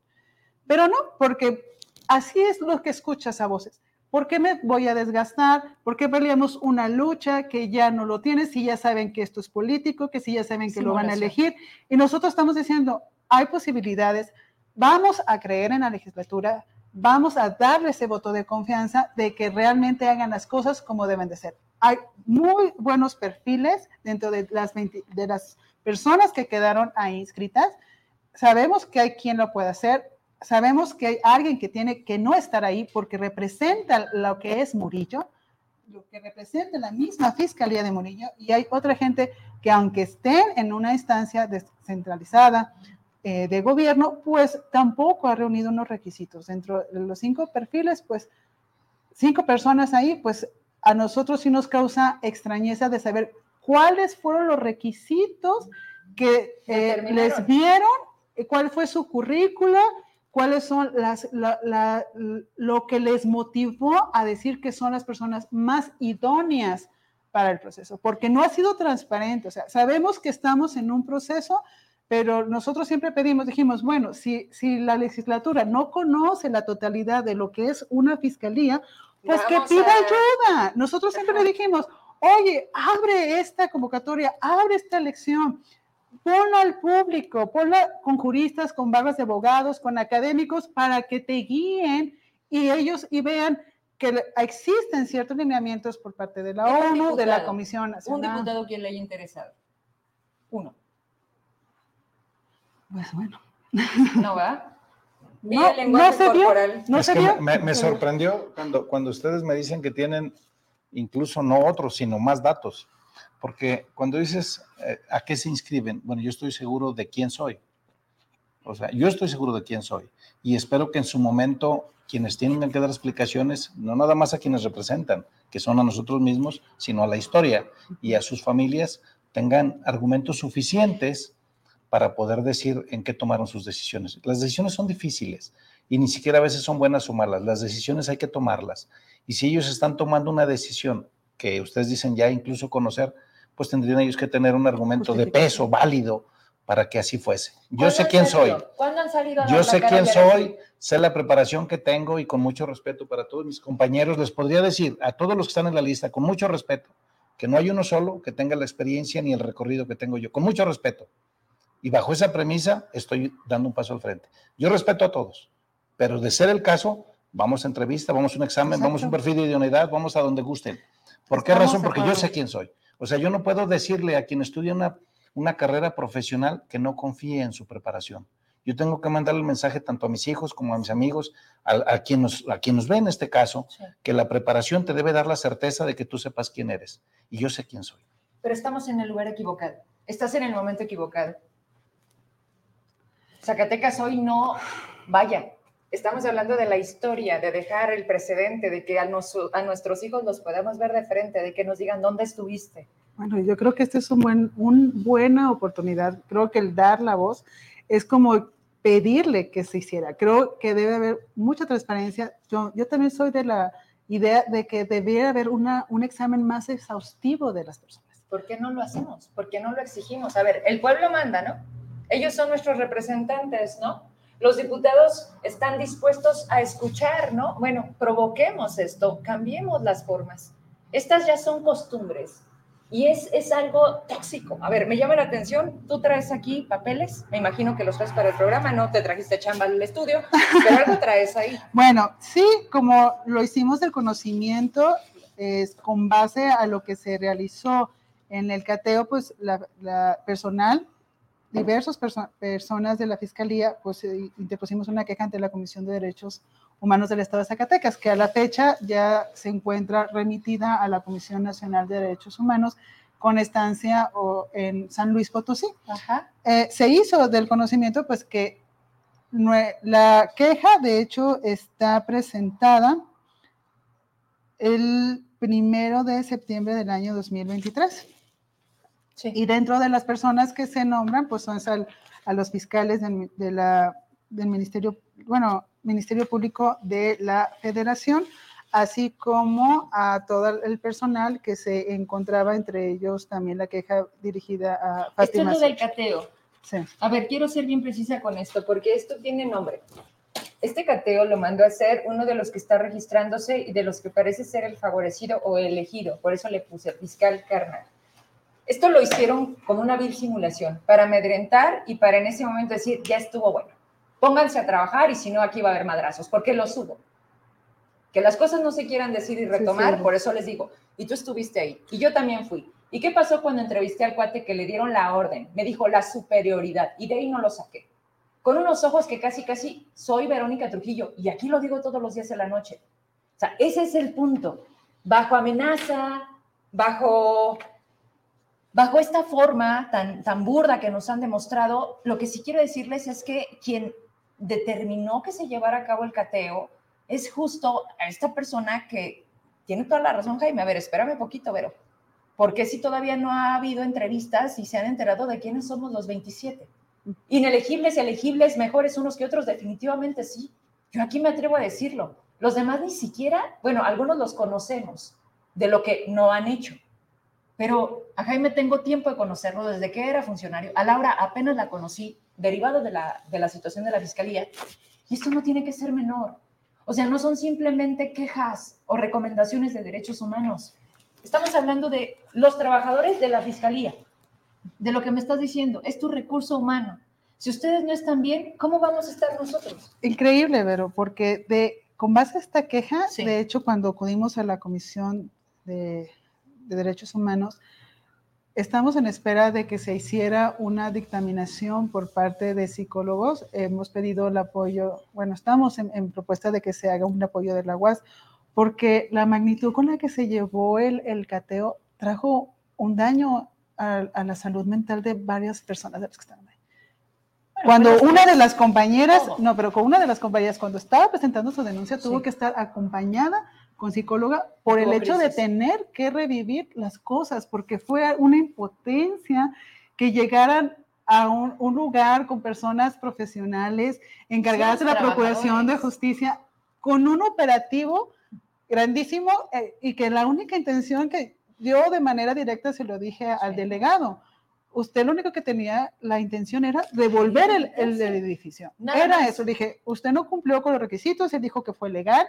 Pero no, porque así es lo que escuchas a voces. ¿Por qué me voy a desgastar? ¿Por qué peleamos una lucha que ya no lo tiene si ya saben que esto es político, que si ya saben que lo van a elegir? Y nosotros estamos diciendo, hay posibilidades, vamos a creer en la legislatura, vamos a darle ese voto de confianza de que realmente hagan las cosas como deben de ser. Hay muy buenos perfiles dentro de las, de las personas que quedaron ahí inscritas. Sabemos que hay quien lo puede hacer, sabemos que hay alguien que tiene que no estar ahí porque representa lo que es Murillo, lo que representa la misma Fiscalía de Murillo, y hay otra gente que aunque estén en una instancia descentralizada eh, de gobierno, pues tampoco ha reunido unos requisitos. Dentro de los cinco perfiles, pues cinco personas ahí, pues a nosotros sí nos causa extrañeza de saber cuáles fueron los requisitos que eh, les vieron, cuál fue su currícula, cuáles son las, lo que les motivó a decir que son las personas más idóneas para el proceso, porque no ha sido transparente. O sea, sabemos que estamos en un proceso, pero nosotros siempre pedimos, dijimos, bueno, si, si la legislatura no conoce la totalidad de lo que es una fiscalía, pues que pida ayuda. Nosotros siempre le dijimos, oye, abre esta convocatoria, abre esta elección ponla al público, ponla con juristas, con barras de abogados, con académicos, para que te guíen y ellos y vean que existen ciertos lineamientos por parte de la ONU, de la Comisión Nacional. Un diputado que le haya interesado. Uno. Pues bueno. ¿No va? No, no se vio, no se vio. Me, me, sorprendió cuando, cuando ustedes me dicen que tienen incluso no otros, sino más datos. Porque cuando dices eh, a qué se inscriben, bueno, yo estoy seguro de quién soy. O sea, yo estoy seguro de quién soy. Y espero que en su momento quienes tienen que dar explicaciones, no nada más a quienes representan, que son a nosotros mismos, sino a la historia y a sus familias, tengan argumentos suficientes para poder decir en qué tomaron sus decisiones. Las decisiones son difíciles y ni siquiera a veces son buenas o malas. Las decisiones hay que tomarlas. Y si ellos están tomando una decisión que ustedes dicen ya incluso conocer, pues tendrían ellos que tener un argumento de peso válido para que así fuese. Yo sé quién soy. ¿Cuándo han salido Yo sé quién soy, sé la preparación que tengo y con mucho respeto para todos mis compañeros les podría decir a todos los que están en la lista, con mucho respeto, que no hay uno solo que tenga la experiencia ni el recorrido que tengo yo, con mucho respeto. Y bajo esa premisa estoy dando un paso al frente. Yo respeto a todos, pero de ser el caso, vamos a entrevista, vamos a un examen, vamos a un perfil de idoneidad, vamos a donde gusten. ¿Por qué razón? Porque yo sé quién soy. O sea, yo no puedo decirle a quien estudia una, una carrera profesional que no confíe en su preparación. Yo tengo que mandarle el mensaje tanto a mis hijos como a mis amigos, a, quien, nos, a quien nos ve en este caso, que la preparación te debe dar la certeza de que tú sepas quién eres. Y yo sé quién soy. Pero estamos en el lugar equivocado. Estás en el momento equivocado. Zacatecas hoy no, vaya, estamos hablando de la historia, de dejar el precedente, de que a, nuestros hijos los podamos ver de frente, de que nos digan dónde estuviste. Bueno, yo creo que esta es una un buena oportunidad. Creo que el dar la voz es como pedirle que se hiciera. Creo que debe haber mucha transparencia. Yo, yo también soy de la idea de que debería haber una, un examen más exhaustivo de las personas. ¿Por qué no lo hacemos? ¿Por qué no lo exigimos? A ver, el pueblo manda, ¿no? Ellos son nuestros representantes, ¿no? los diputados están dispuestos a escuchar, ¿no? Bueno, provoquemos esto, cambiemos las formas. Estas ya son costumbres y es, es algo tóxico. A ver, me llama la atención, tú traes aquí papeles, me imagino que los traes para el programa, no te trajiste chamba al estudio, pero algo traes ahí. Bueno, sí, como lo hicimos del conocimiento, es con base a lo que se realizó en el cateo, pues la, la personal diversas personas de la Fiscalía, pues eh, interpusimos una queja ante la Comisión de Derechos Humanos del Estado de Zacatecas, que a la fecha ya se encuentra remitida a la Comisión Nacional de Derechos Humanos con estancia o, en San Luis Potosí. Eh, se hizo del conocimiento, pues que la queja, de hecho, está presentada el primero de septiembre del año 2023. Y dentro de las personas que se nombran, pues son a los fiscales del, de la, del Ministerio, bueno, Ministerio Público de la Federación, así como a todo el personal que se encontraba, entre ellos también la queja dirigida a Fátima. Esto es lo del cateo. Sí. A ver, quiero ser bien precisa con esto, porque esto tiene nombre. Este cateo lo mandó a hacer uno de los que está registrándose y de los que parece ser el favorecido o elegido, por eso le puse fiscal carnal. Esto lo hicieron como una vil simulación, para amedrentar y para en ese momento decir, ya estuvo bueno, pónganse a trabajar y si no, aquí va a haber madrazos, porque lo subo. Que las cosas no se quieran decir y retomar, por eso les digo, y tú estuviste ahí, y yo también fui. ¿Y qué pasó cuando entrevisté al cuate que le dieron la orden? Me dijo la superioridad, y de ahí no lo saqué. Con unos ojos que casi, casi soy Verónica Trujillo, y aquí lo digo todos los días de la noche. O sea, ese es el punto. Bajo amenaza, bajo Bajo esta forma tan, tan burda que nos han demostrado, lo que sí quiero decirles es que quien determinó que se llevara a cabo el cateo es justo a esta persona que tiene toda la razón, Jaime. A ver, espérame un poquito, Vero. ¿Por qué si todavía no ha habido entrevistas y se han enterado de quiénes somos los 27? Inelegibles, elegibles, mejores unos que otros, definitivamente sí. Yo aquí me atrevo a decirlo. Los demás ni siquiera, bueno, algunos los conocemos de lo que no han hecho. Pero a Jaime tengo tiempo de conocerlo desde que era funcionario. A Laura apenas la conocí, derivado de la, de la situación de la fiscalía. Y esto no tiene que ser menor. O sea, no son simplemente quejas o recomendaciones de derechos humanos. Estamos hablando de los trabajadores de la fiscalía, de lo que me estás diciendo. Es tu recurso humano. Si ustedes no están bien, ¿cómo vamos a estar nosotros? Increíble, Vero, porque de, con base a esta queja, de hecho, cuando acudimos a la Comisión de, de Derechos Humanos, Estamos en espera de que se hiciera una dictaminación por parte de psicólogos. Hemos pedido el apoyo, bueno, estamos en, propuesta de que se haga un apoyo de la UAS, porque la magnitud con la que se llevó el, el cateo trajo un daño a, la salud mental de varias personas de las que estaban ahí. Cuando una de las compañeras, no, pero con una de las compañeras, cuando estaba presentando su denuncia, tuvo que estar acompañada con psicóloga por el hecho de tener que revivir las cosas, porque fue una impotencia que llegaran a un, lugar con personas profesionales encargadas de la Procuración de Justicia con un operativo grandísimo eh, y que la única intención que yo de manera directa se lo dije al delegado, usted lo único que tenía la intención era devolver el, el, edificio. era eso, dije, usted no cumplió con los requisitos, él dijo que fue legal,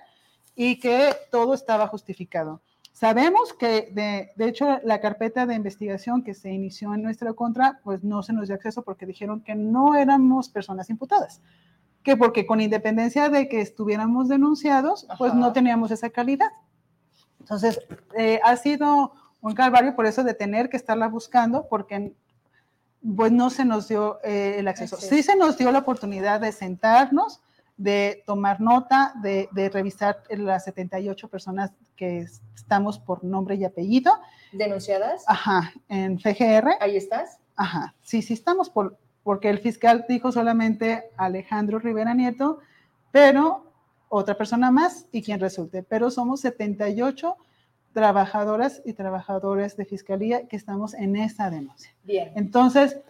y que todo estaba justificado. Sabemos que, de, de, hecho, la carpeta de investigación que se inició en nuestra contra, pues no se nos dio acceso porque dijeron que no éramos personas imputadas, que porque con independencia de que estuviéramos denunciados, pues no teníamos esa calidad. Entonces, eh, ha sido un calvario por eso de tener que estarla buscando, porque pues no se nos dio eh, el acceso. Sí se nos dio la oportunidad de sentarnos, de tomar nota, de, revisar las 78 personas que estamos por nombre y apellido. ¿Denunciadas? Ajá, en FGR. ¿Ahí estás? Ajá, sí, sí estamos por, porque el fiscal dijo solamente Alejandro Rivera Nieto, pero otra persona más y quien resulte, pero somos 78 trabajadoras y trabajadores de fiscalía que estamos en esta denuncia. Bien. Entonces,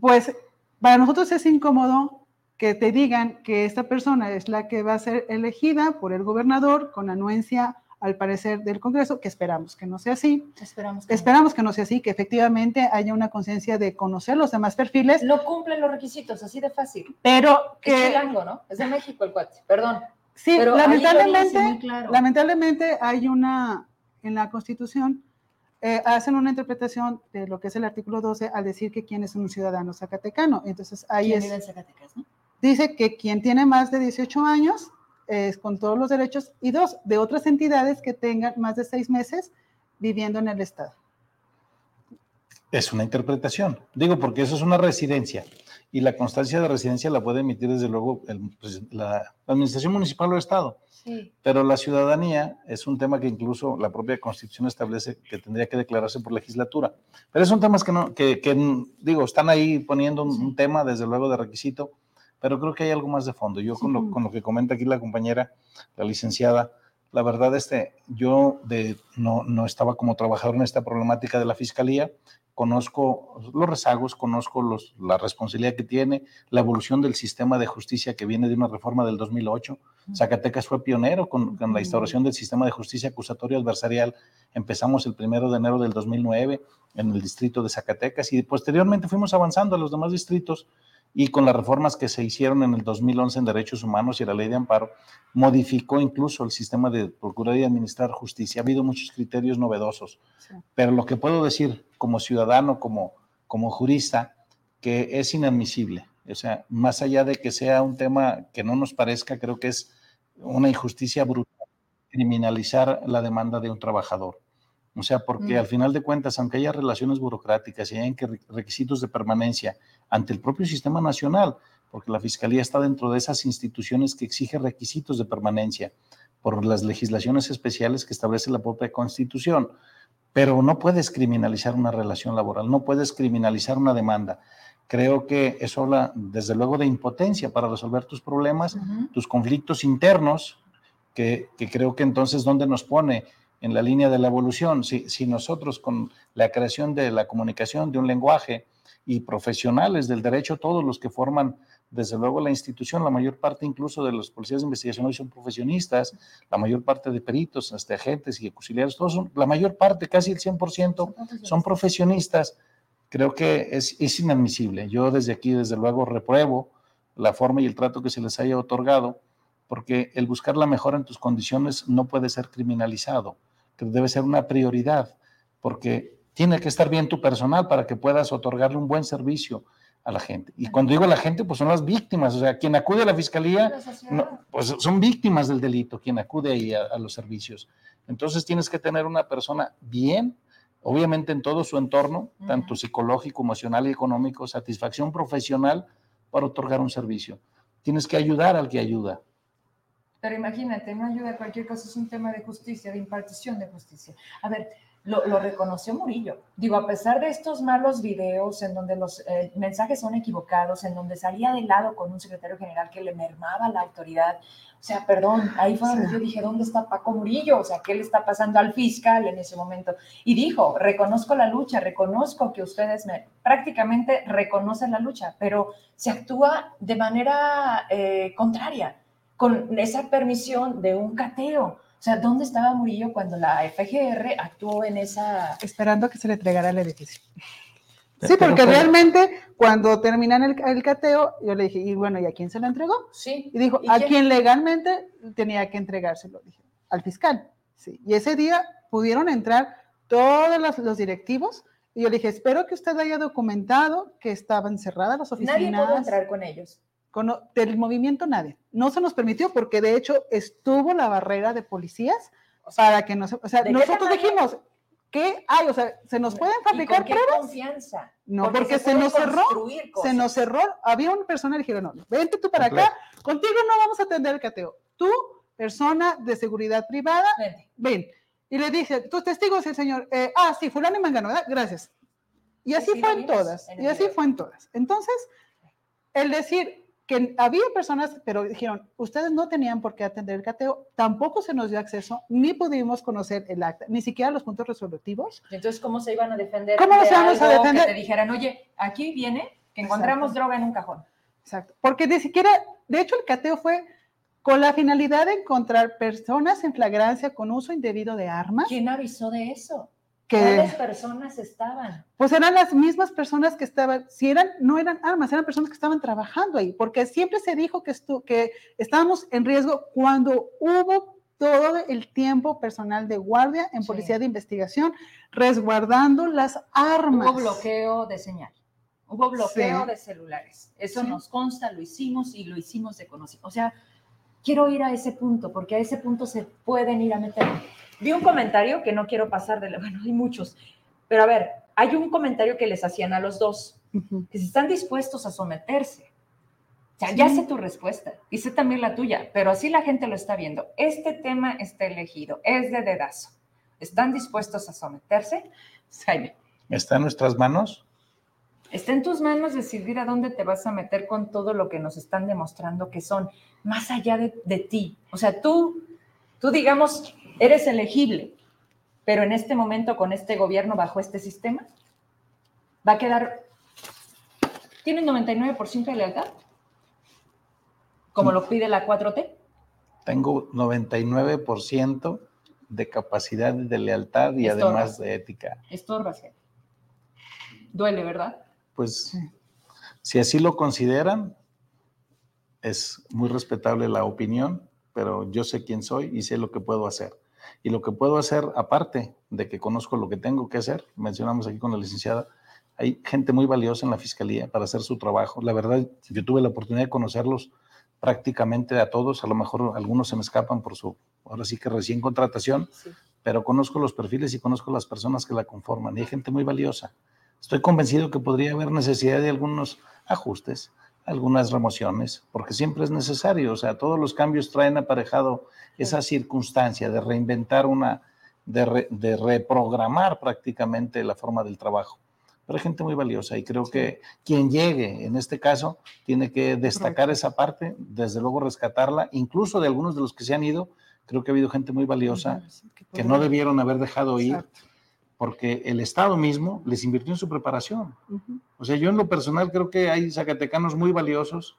pues para nosotros es incómodo que te digan que esta persona es la que va a ser elegida por el gobernador con anuencia al parecer del Congreso, que esperamos que no sea así. Esperamos que, esperamos que no sea así, que efectivamente haya una conciencia de conocer los demás perfiles. No cumplen los requisitos, así de fácil. Pero que... Es chilango, ¿no? Es de México el cuate, perdón. Sí, pero lamentablemente, lamentablemente hay una, en la Constitución, eh, hacen una interpretación de lo que es el artículo 12 al decir que quién es un ciudadano zacatecano. Entonces ahí es... Vive en Zacatecas, ¿no? Dice que quien tiene más de 18 años es con todos los derechos y dos, de otras entidades que tengan más de seis meses viviendo en el Estado. Es una interpretación, digo porque eso es una residencia y la constancia de residencia la puede emitir desde luego pues, la, Administración Municipal o Estado. Sí. Pero la ciudadanía es un tema que incluso la propia Constitución establece que tendría que declararse por legislatura. Pero son temas que, no, que, digo, están ahí poniendo un tema desde luego de requisito pero creo que hay algo más de fondo. Yo con lo, con lo que comenta aquí la compañera, la licenciada, la verdad, este, yo de, no, no estaba como trabajador en esta problemática de la fiscalía, conozco los rezagos, conozco los, la responsabilidad que tiene, la evolución del sistema de justicia que viene de una reforma del 2008. Zacatecas fue pionero con, con la instauración del sistema de justicia acusatorio adversarial. Empezamos el primero de enero del 2009 en el distrito de Zacatecas y posteriormente fuimos avanzando a los demás distritos y con las reformas que se hicieron en el 2011 en derechos humanos y la ley de amparo, modificó incluso el sistema de procurar y administrar justicia. Ha habido muchos criterios novedosos, pero lo que puedo decir como ciudadano, como, como jurista, que es inadmisible. O sea, más allá de que sea un tema que no nos parezca, creo que es una injusticia brutal criminalizar la demanda de un trabajador. O sea, porque al final de cuentas, aunque haya relaciones burocráticas y hayan requisitos de permanencia ante el propio sistema nacional, porque la Fiscalía está dentro de esas instituciones que exigen requisitos de permanencia por las legislaciones especiales que establece la propia Constitución, pero no puedes criminalizar una relación laboral, no puedes criminalizar una demanda. Creo que eso habla, desde luego, de impotencia para resolver tus problemas, tus conflictos internos, que, que creo que entonces, ¿dónde nos pone? En la línea de la evolución. Si, si nosotros con la creación de la comunicación, de un lenguaje y profesionales del derecho, todos los que forman desde luego la institución, la mayor parte incluso de los policías de investigación hoy son profesionistas, la mayor parte de peritos, hasta agentes y auxiliares, todos son, la mayor parte, casi el 100%, son profesionistas. Creo que es, es inadmisible. Yo desde aquí, desde luego, repruebo la forma y el trato que se les haya otorgado, porque el buscar la mejora en tus condiciones no puede ser criminalizado, que debe ser una prioridad, porque tiene que estar bien tu personal para que puedas otorgarle un buen servicio a la gente. Y cuando digo la gente, pues son las víctimas, o sea, quien acude a la fiscalía, pues son víctimas del delito, quien acude ahí a, los servicios. Entonces tienes que tener una persona bien, obviamente en todo su entorno, tanto psicológico, emocional y económico, satisfacción profesional para otorgar un servicio. Tienes que ayudar al que ayuda. Pero imagínate, no ayuda a cualquier cosa, es un tema de justicia, de impartición de justicia. A ver, lo, reconoció Murillo. Digo, a pesar de estos malos videos en donde los eh, mensajes son equivocados, en donde salía de lado con un secretario general que le mermaba la autoridad, o sea, perdón, ahí fue donde yo dije, ¿dónde está Paco Murillo? O sea, ¿qué le está pasando al fiscal en ese momento? Y dijo, reconozco la lucha, reconozco que ustedes me, prácticamente reconocen la lucha, pero se actúa de manera eh, contraria, con esa permisión de un cateo. O sea, ¿dónde estaba Murillo cuando la FGR actuó en esa... Esperando que se le entregara el edificio. Sí, porque realmente cuando terminan el, cateo, yo le dije, y bueno, ¿y a quién se lo entregó? Sí. Y dijo, a quien legalmente tenía que entregárselo, dije, al fiscal. Sí. Y ese día pudieron entrar todos los, directivos, y yo le dije, espero que usted haya documentado que estaban cerradas las oficinas. Nadie pudo entrar con ellos del movimiento nadie. No se nos permitió porque de hecho estuvo la barrera de policías para que no se... O sea, nosotros dijimos, ¿qué hay? O sea, ¿se nos pueden fabricar ¿Y pruebas? confianza? No, porque, se, nos cerró. Se nos cerró. Había una persona que dijeron, no, vente tú para acá, contigo no vamos a atender el cateo. Tú, persona de seguridad privada, ven. Y le dije, tus testigos, el señor, eh, ah, sí, fulano y mangano, ¿verdad? Gracias. Y así fue en todas, y así fue en todas. Entonces, el decir, que había personas, pero dijeron, ustedes no tenían por qué atender el cateo, tampoco se nos dio acceso, ni pudimos conocer el acta, ni siquiera los puntos resolutivos. Entonces, ¿cómo se iban a defender? ¿Cómo se iban a defender? Que te dijeran, oye, aquí viene que encontramos droga en un cajón. Exacto, porque ni siquiera, de hecho, el cateo fue con la finalidad de encontrar personas en flagrancia con uso indebido de armas. ¿Quién avisó de eso? ¿Cuáles personas estaban? Pues eran las mismas personas que estaban, si eran, no eran armas, eran personas que estaban trabajando ahí, porque siempre se dijo que, que estábamos en riesgo cuando hubo todo el tiempo personal de guardia en policía de investigación resguardando las armas. Hubo bloqueo de señal, hubo bloqueo de celulares. Eso nos consta, lo hicimos y lo hicimos de conocimiento. O sea, quiero ir a ese punto, porque a ese punto se pueden ir a meter. Vi un comentario que no quiero pasar de, bueno, hay muchos, pero a ver, hay un comentario que les hacían a los dos, que si están dispuestos a someterse. O sea, ya sé tu respuesta y sé también la tuya, pero así la gente lo está viendo. Este tema está elegido, es de dedazo. ¿Están dispuestos a someterse? Jaime. ¿Está en nuestras manos? Está en tus manos decidir a dónde te vas a meter con todo lo que nos están demostrando que son más allá de, de ti. O sea, tú, tú digamos, eres elegible, pero en este momento con este gobierno bajo este sistema, va a quedar, ¿tienes 99% de lealtad? Como lo pide la 4T. Tengo 99% de capacidad de lealtad y además de ética. Estorbas, Duele, ¿verdad? Pues si así lo consideran, es muy respetable la opinión, pero yo sé quién soy y sé lo que puedo hacer. Y lo que puedo hacer, aparte de que conozco lo que tengo que hacer, mencionamos aquí con la licenciada, hay gente muy valiosa en la fiscalía para hacer su trabajo. La verdad, yo tuve la oportunidad de conocerlos prácticamente a todos, a lo mejor algunos se me escapan por su, ahora sí que recién contratación, pero conozco los perfiles y conozco las personas que la conforman y hay gente muy valiosa. Estoy convencido que podría haber necesidad de algunos ajustes, algunas remociones, porque siempre es necesario, o sea, todos los cambios traen aparejado esa circunstancia de reinventar una, de, reprogramar prácticamente la forma del trabajo. Pero hay gente muy valiosa y creo que quien llegue, en este caso, tiene que destacar esa parte, desde luego rescatarla, incluso de algunos de los que se han ido, creo que ha habido gente muy valiosa que no debieron haber dejado ir porque el Estado mismo les invirtió en su preparación. O sea, yo en lo personal creo que hay zacatecanos muy valiosos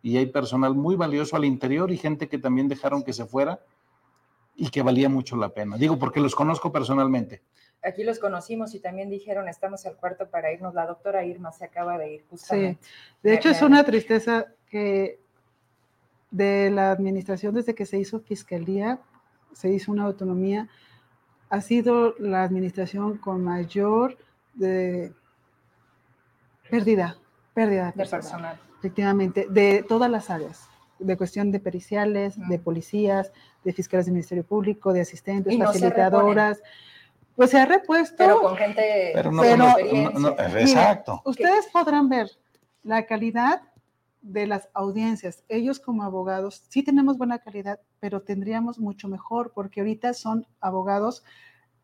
y hay personal muy valioso al interior y gente que también dejaron que se fuera y que valía mucho la pena. Digo, porque los conozco personalmente. Aquí los conocimos y también dijeron, estamos al cuarto para irnos. La doctora Irma se acaba de ir justamente. Sí, de hecho es una tristeza que de la administración desde que se hizo fiscalía, se hizo una autonomía, ha sido la administración con mayor de pérdida, pérdida de personal. Efectivamente, de todas las áreas, de cuestión de periciales, de policías, de fiscales del Ministerio Público, de asistentes, facilitadoras. pues se ha repuesto. Pero con gente. Pero no, exacto. ustedes podrán ver la calidad de las audiencias. Ellos como abogados sí tenemos buena calidad, pero tendríamos mucho mejor porque ahorita son abogados.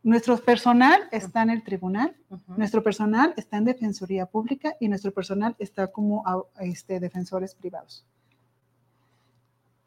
Nuestro personal está en el tribunal, nuestro personal está en defensoría pública y nuestro personal está como este, defensores privados.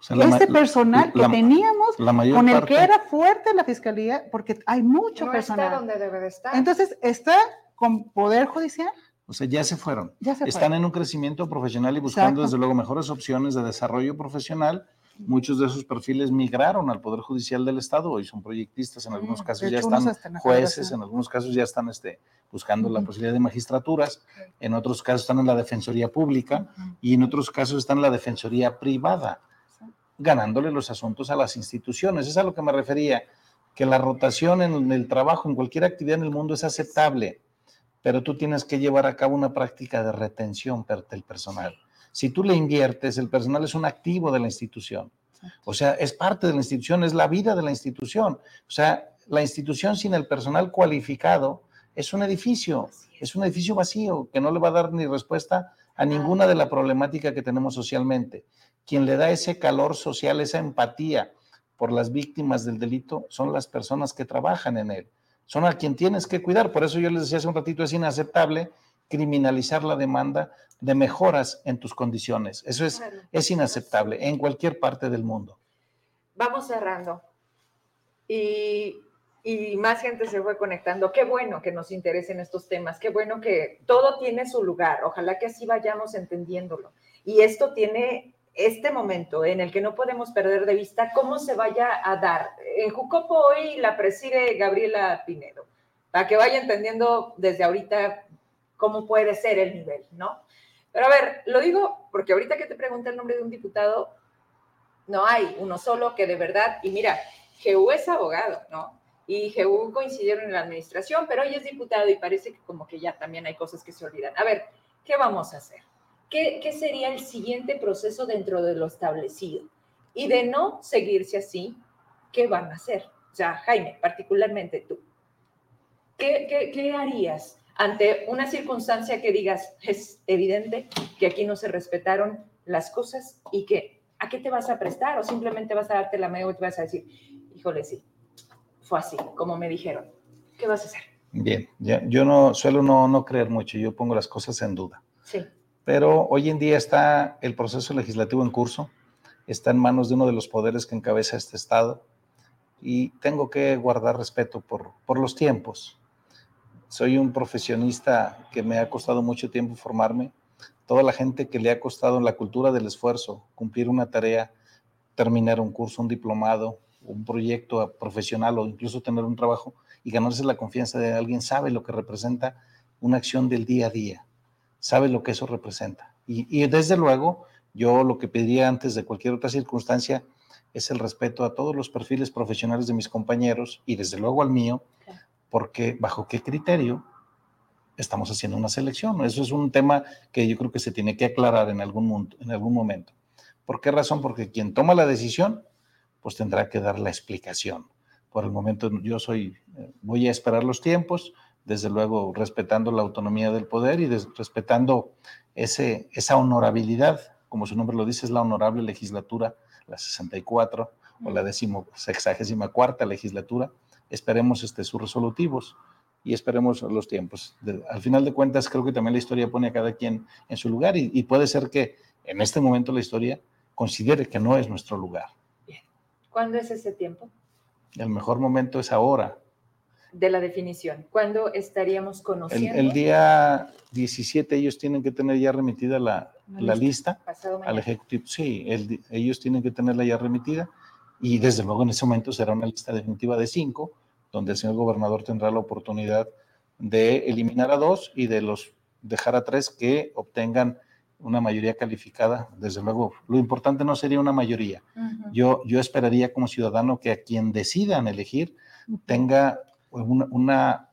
este personal que teníamos, con el que era fuerte la fiscalía, porque hay mucho no personal. Está donde debe de estar. Entonces, está con poder judicial, o sea, ya se fueron. Están en un crecimiento profesional y buscando desde luego mejores opciones de desarrollo profesional. Muchos de esos perfiles migraron al Poder Judicial del Estado, hoy son proyectistas, en algunos mm, casos ya están jueces, en algunos casos ya están este, buscando la posibilidad de magistraturas, en otros casos están en la Defensoría Pública y en otros casos están en la Defensoría Privada, ganándole los asuntos a las instituciones. Es a lo que me refería, que la rotación en el trabajo, en cualquier actividad en el mundo es aceptable pero tú tienes que llevar a cabo una práctica de retención del personal. Si tú le inviertes, el personal es un activo de la institución. O sea, es parte de la institución, es la vida de la institución. O sea, la institución sin el personal cualificado es un edificio, es un edificio vacío que no le va a dar ni respuesta a ninguna de la problemática que tenemos socialmente. Quien le da ese calor social, esa empatía por las víctimas del delito, son las personas que trabajan en él son a quien tienes que cuidar. Por eso yo les decía hace un ratito, es inaceptable criminalizar la demanda de mejoras en tus condiciones. Eso es, es inaceptable en cualquier parte del mundo. Vamos cerrando. Y, y más gente se fue conectando. Qué bueno que nos interesen estos temas. Qué bueno que todo tiene su lugar. Ojalá que así vayamos entendiéndolo. Y esto tiene este momento en el que no podemos perder de vista cómo se vaya a dar. En Jucopo hoy la preside Gabriela Pinedo, para que vaya entendiendo desde ahorita cómo puede ser el nivel, ¿no? Pero a ver, lo digo porque ahorita que te pregunté el nombre de un diputado, no hay uno solo que de verdad, y mira, Jehu es abogado, ¿no? Y Jehu coincidieron en la administración, pero hoy es diputado y parece que como que ya también hay cosas que se olvidan. A ver, ¿qué vamos a hacer? ¿qué, sería el siguiente proceso dentro de lo establecido? Y de no seguirse así, ¿qué van a hacer? O sea, Jaime, particularmente tú, ¿qué, qué harías ante una circunstancia que digas, es evidente que aquí no se respetaron las cosas y que, ¿a qué te vas a prestar? O simplemente vas a darte la mano y te vas a decir, híjole, sí, fue así, como me dijeron. ¿Qué vas a hacer? Bien, yo no suelo no, no creer mucho, yo pongo las cosas en duda. Sí pero hoy en día está el proceso legislativo en curso, está en manos de uno de los poderes que encabeza este Estado y tengo que guardar respeto por, por los tiempos. Soy un profesionista que me ha costado mucho tiempo formarme. Toda la gente que le ha costado la cultura del esfuerzo cumplir una tarea, terminar un curso, un diplomado, un proyecto profesional o incluso tener un trabajo y ganarse la confianza de alguien, sabe lo que representa una acción del día a día sabe lo que eso representa. Y, desde luego, yo lo que pediría antes de cualquier otra circunstancia es el respeto a todos los perfiles profesionales de mis compañeros y desde luego al mío, porque bajo qué criterio estamos haciendo una selección. Eso es un tema que yo creo que se tiene que aclarar en algún, en algún momento. ¿Por qué razón? Porque quien toma la decisión, pues tendrá que dar la explicación. Por el momento yo soy, eh, voy a esperar los tiempos, desde luego respetando la autonomía del poder y respetando ese, esa honorabilidad, como su nombre lo dice, es la honorable legislatura, la 64 o la décimo sexagésima cuarta legislatura. Esperemos este, sus resolutivos y esperemos los tiempos. al final de cuentas, creo que también la historia pone a cada quien en su lugar y, y puede ser que en este momento la historia considere que no es nuestro lugar. ¿Cuándo es ese tiempo? El mejor momento es ahora de la definición? ¿Cuándo estaríamos conociendo? El, día 17 ellos tienen que tener ya remitida la, la lista, al Ejecutivo. Sí, ellos tienen que tenerla ya remitida y desde luego en ese momento será una lista definitiva de cinco, donde el señor gobernador tendrá la oportunidad de eliminar a dos y de los dejar a tres que obtengan una mayoría calificada. Desde luego, lo importante no sería una mayoría. yo, yo esperaría como ciudadano que a quien decidan elegir tenga una, una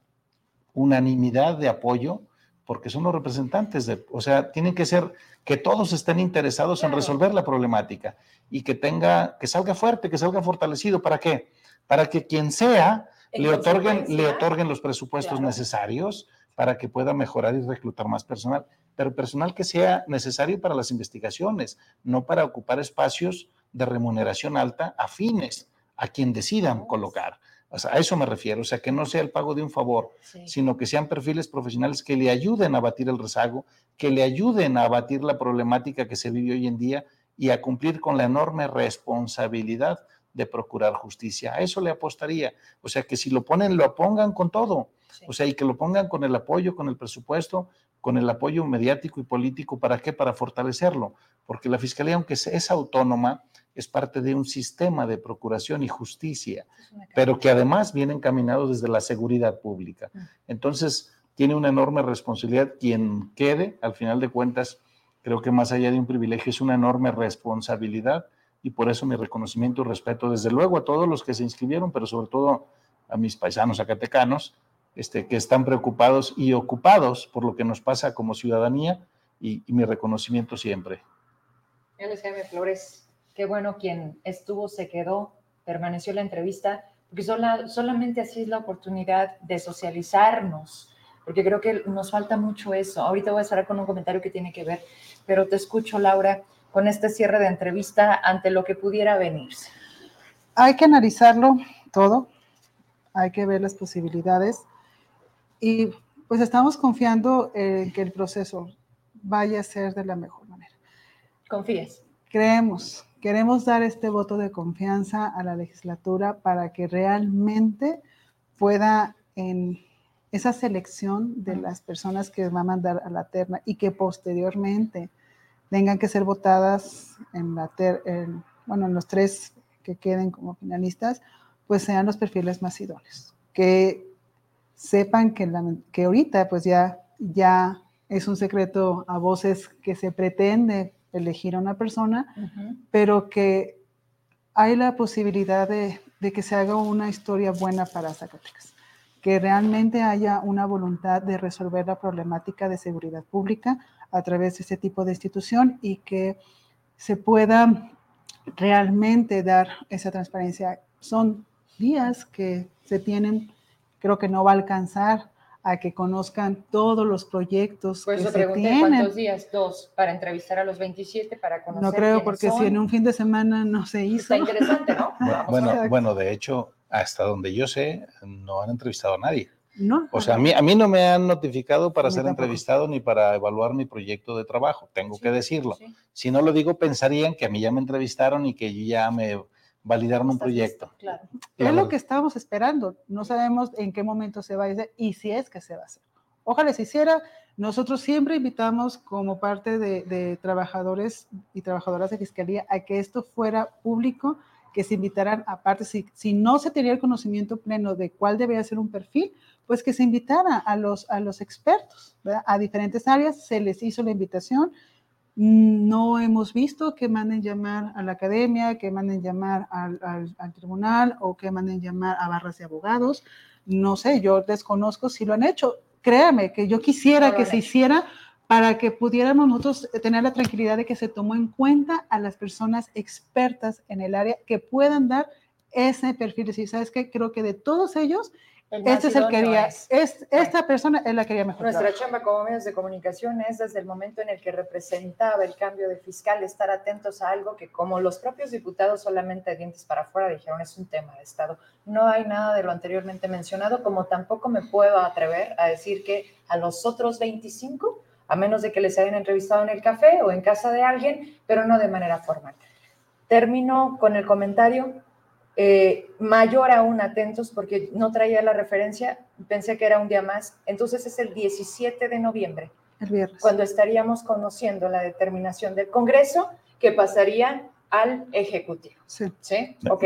unanimidad de apoyo, porque son los representantes de, o sea, tienen que ser que todos estén interesados en resolver la problemática y que tenga, que salga fuerte, que salga fortalecido. ¿Para qué? Para que quien sea le otorguen, le otorguen los presupuestos necesarios para que pueda mejorar y reclutar más personal, pero personal que sea necesario para las investigaciones, no para ocupar espacios de remuneración alta afines a quien decidan colocar. O sea, a eso me refiero, o sea, que no sea el pago de un favor, sino que sean perfiles profesionales que le ayuden a batir el rezago, que le ayuden a abatir la problemática que se vive hoy en día y a cumplir con la enorme responsabilidad de procurar justicia. A eso le apostaría. O sea, que si lo ponen, lo pongan con todo. O sea, y que lo pongan con el apoyo, con el presupuesto, con el apoyo mediático y político. ¿Para qué? Para fortalecerlo. Porque la Fiscalía, aunque es autónoma, es parte de un sistema de procuración y justicia, pero que además viene encaminado desde la seguridad pública. Mm. Entonces, tiene una enorme responsabilidad quien quede, al final de cuentas, creo que más allá de un privilegio, es una enorme responsabilidad y por eso mi reconocimiento y respeto, desde luego, a todos los que se inscribieron, pero sobre todo a mis paisanos acatecanos, este, que están preocupados y ocupados por lo que nos pasa como ciudadanía y, mi reconocimiento siempre. LSM Flores, qué bueno quien estuvo, se quedó, permaneció la entrevista, porque solamente así es la oportunidad de socializarnos, porque creo que nos falta mucho eso. Ahorita voy a estar con un comentario que tiene que ver, pero te escucho, Laura con este cierre de entrevista ante lo que pudiera venirse? Hay que analizarlo todo, hay que ver las posibilidades y pues estamos confiando en que el proceso vaya a ser de la mejor manera. ¿Confíes? Creemos, queremos dar este voto de confianza a la legislatura para que realmente pueda en esa selección de las personas que va a mandar a la terna y que posteriormente tengan que ser votadas en, la bueno, en los tres que queden como finalistas, pues sean los perfiles más idóneos. Que sepan que, que ahorita pues ya, ya es un secreto a voces que se pretende elegir a una persona, pero que hay la posibilidad de, de, que se haga una historia buena para Zacatecas, que realmente haya una voluntad de resolver la problemática de seguridad pública, a través de este tipo de institución y que se pueda realmente dar esa transparencia. Son días que se tienen, creo que no va a alcanzar a que conozcan todos los proyectos Por eso que se tienen. ¿Cuántos días? Dos, para entrevistar a los 27, para conocer No creo, porque si en un fin de semana no se hizo. Está interesante, ¿no? bueno, bueno, de hecho, hasta donde yo sé, no han entrevistado a nadie. No. O sea, a mí, a mí no me han notificado para ser entrevistado ni para evaluar mi proyecto de trabajo, tengo que decirlo. Si no lo digo, pensarían que a mí ya me entrevistaron y que ya me validaron un proyecto. Claro. Es lo que estábamos esperando. No sabemos en qué momento se va a hacer y si es que se va a hacer. Ojalá se hiciera. Nosotros siempre invitamos como parte de, de trabajadores y trabajadoras de fiscalía a que esto fuera público que se invitaran, aparte, si, si no se tenía el conocimiento pleno de cuál debía ser un perfil, pues que se invitara a los, a los expertos, a diferentes áreas, se les hizo la invitación. No hemos visto que manden llamar a la academia, que manden llamar al, al, tribunal o que manden llamar a barras de abogados. No sé, yo desconozco si lo han hecho. Créame que yo quisiera que se hiciera para que pudiéramos nosotros tener la tranquilidad de que se tomó en cuenta a las personas expertas en el área que puedan dar ese perfil. Decir, ¿sabes qué? Creo que de todos ellos, este es el que quería, es, esta persona es la que quería mejor. Nuestra chamba como medios de comunicación es desde el momento en el que representaba el cambio de fiscal, estar atentos a algo que como los propios diputados solamente dientes para afuera dijeron es un tema de Estado. No hay nada de lo anteriormente mencionado, como tampoco me puedo atrever a decir que a los otros 25 a menos de que les hayan entrevistado en el café o en casa de alguien, pero no de manera formal. Termino con el comentario eh, mayor aún, atentos, porque no traía la referencia, pensé que era un día más. Entonces es el 17 de noviembre, El viernes. cuando estaríamos conociendo la determinación del Congreso que pasaría al Ejecutivo. Sí. ¿Sí? Ok.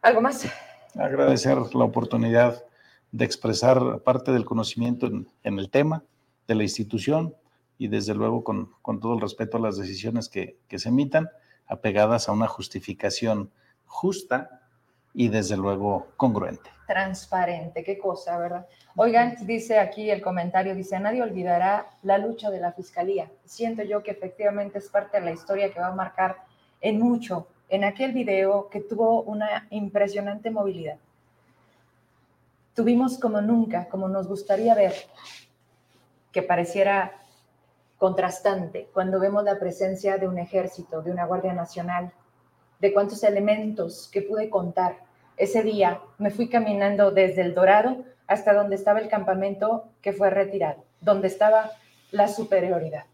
¿Algo más? Agradecer la oportunidad de expresar parte del conocimiento en, en el tema de la institución y desde luego con, con todo el respeto a las decisiones que, que se emitan, apegadas a una justificación justa y desde luego congruente. Transparente, qué cosa, ¿verdad? Oigan, dice aquí el comentario, dice, nadie olvidará la lucha de la Fiscalía. Siento yo que efectivamente es parte de la historia que va a marcar en mucho, en aquel video que tuvo una impresionante movilidad. Tuvimos como nunca, como nos gustaría ver, que pareciera contrastante cuando vemos la presencia de un ejército, de una Guardia Nacional, de cuántos elementos que pude contar. Ese día me fui caminando desde el Dorado hasta donde estaba el campamento que fue retirado, donde estaba la superioridad.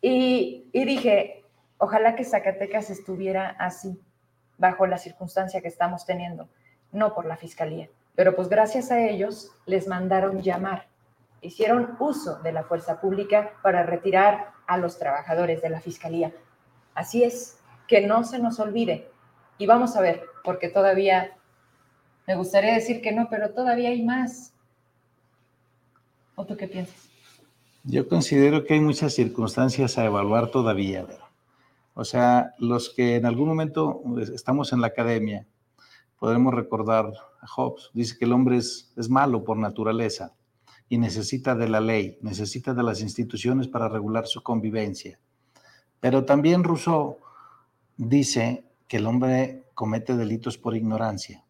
Y, y dije, ojalá que Zacatecas estuviera así, bajo la circunstancia que estamos teniendo, no por la fiscalía. Pero pues gracias a ellos les mandaron llamar hicieron uso de la fuerza pública para retirar a los trabajadores de la fiscalía. Así es, que no se nos olvide. Y vamos a ver, porque todavía, me gustaría decir que no, pero todavía hay más. ¿O tú qué piensas? Yo considero que hay muchas circunstancias a evaluar todavía. O sea, los que en algún momento estamos en la academia, podremos recordar a Hobbes, dice que el hombre es, es malo por naturaleza y necesita de la ley, necesita de las instituciones para regular su convivencia. Pero también Rousseau dice que el hombre comete delitos por ignorancia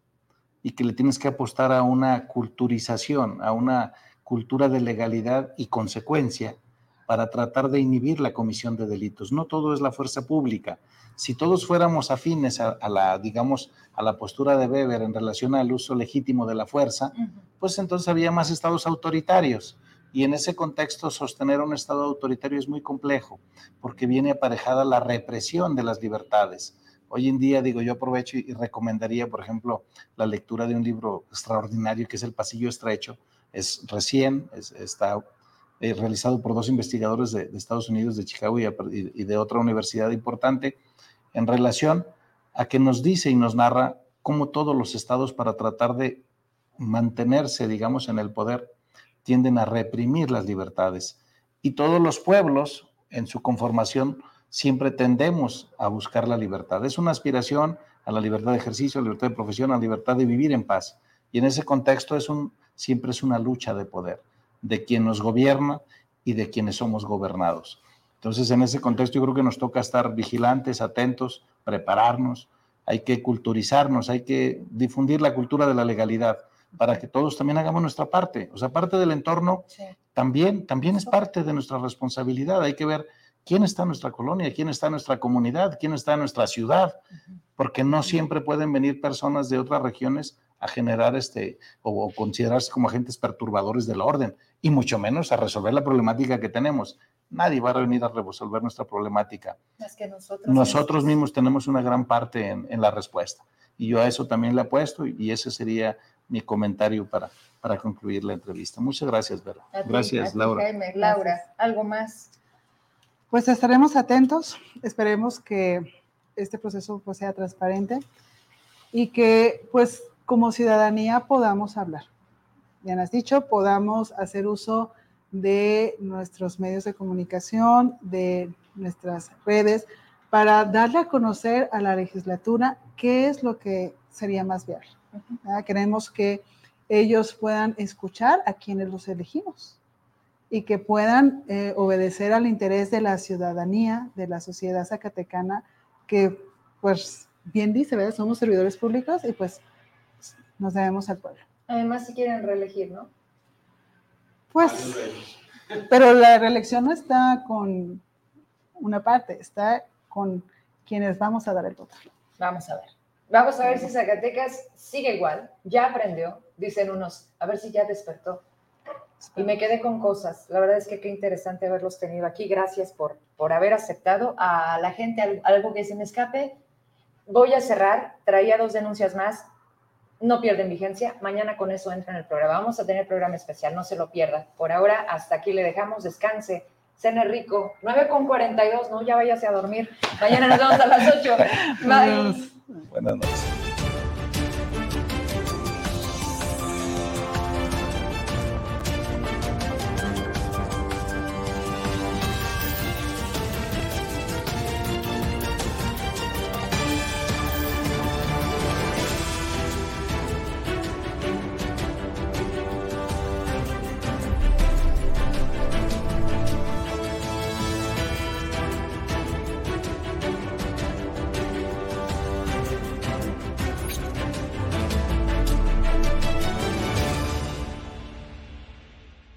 y que le tienes que apostar a una culturización, a una cultura de legalidad y consecuencia para tratar de inhibir la comisión de delitos. No todo es la fuerza pública. Si todos fuéramos afines a, a, la, digamos, a la postura de Weber en relación al uso legítimo de la fuerza, uh -huh. pues entonces había más estados autoritarios. Y en ese contexto sostener un estado autoritario es muy complejo, porque viene aparejada la represión de las libertades. Hoy en día, digo, yo aprovecho y recomendaría, por ejemplo, la lectura de un libro extraordinario que es El Pasillo Estrecho. Es recién, es, está eh, realizado por dos investigadores de, Estados Unidos, de Chicago y, de otra universidad importante, en relación a que nos dice y nos narra cómo todos los estados para tratar de mantenerse, digamos, en el poder, tienden a reprimir las libertades. Y todos los pueblos, en su conformación, siempre tendemos a buscar la libertad. Es una aspiración a la libertad de ejercicio, a la libertad de profesión, a la libertad de vivir en paz. Y en ese contexto es siempre es una lucha de poder, de quien nos gobierna y de quienes somos gobernados. Entonces, en ese contexto yo creo que nos toca estar vigilantes, atentos, prepararnos, hay que culturizarnos, hay que difundir la cultura de la legalidad para que todos también hagamos nuestra parte. O sea, parte del entorno sí. también, también es parte de nuestra responsabilidad. Hay que ver quién está en nuestra colonia, quién está en nuestra comunidad, quién está en nuestra ciudad, porque no siempre pueden venir personas de otras regiones a generar este o, o considerarse como agentes perturbadores del orden y mucho menos a resolver la problemática que tenemos. Nadie va a venir a resolver nuestra problemática. Es que nosotros, nosotros mismos tenemos una gran parte en, en, la respuesta. Y yo a eso también le apuesto y ese sería mi comentario para, para concluir la entrevista. Muchas gracias, Vera. A ti, gracias, a ti, Laura. Jaime. Laura, ¿algo más? Pues estaremos atentos, esperemos que este proceso pues, sea transparente y que pues como ciudadanía podamos hablar. Ya has dicho, podamos hacer uso de nuestros medios de comunicación, de nuestras redes, para darle a conocer a la legislatura qué es lo que sería más viable. ¿verdad? Queremos que ellos puedan escuchar a quienes los elegimos y que puedan eh, obedecer al interés de la ciudadanía, de la sociedad zacatecana, que pues bien dice, ¿verdad? Somos servidores públicos y pues nos debemos al pueblo. Además, si quieren reelegir, ¿no? Pues, pero la reelección no está con una parte, está con quienes vamos a dar el voto. Vamos a ver. Vamos a ver si Zacatecas sigue igual, ya aprendió, dicen unos, a ver si ya despertó. Y me quedé con cosas. La verdad es que qué interesante haberlos tenido aquí. Gracias por, por haber aceptado. A la gente, algo que se me escape, voy a cerrar, traía dos denuncias más, no pierden vigencia, mañana con eso entra en el programa. Vamos a tener programa especial, no se lo pierda. Por ahora, hasta aquí le dejamos, descanse, cene rico, 9 con 42, no, ya váyase a dormir. Mañana nos vemos a las 8. Bye. Buenas noches.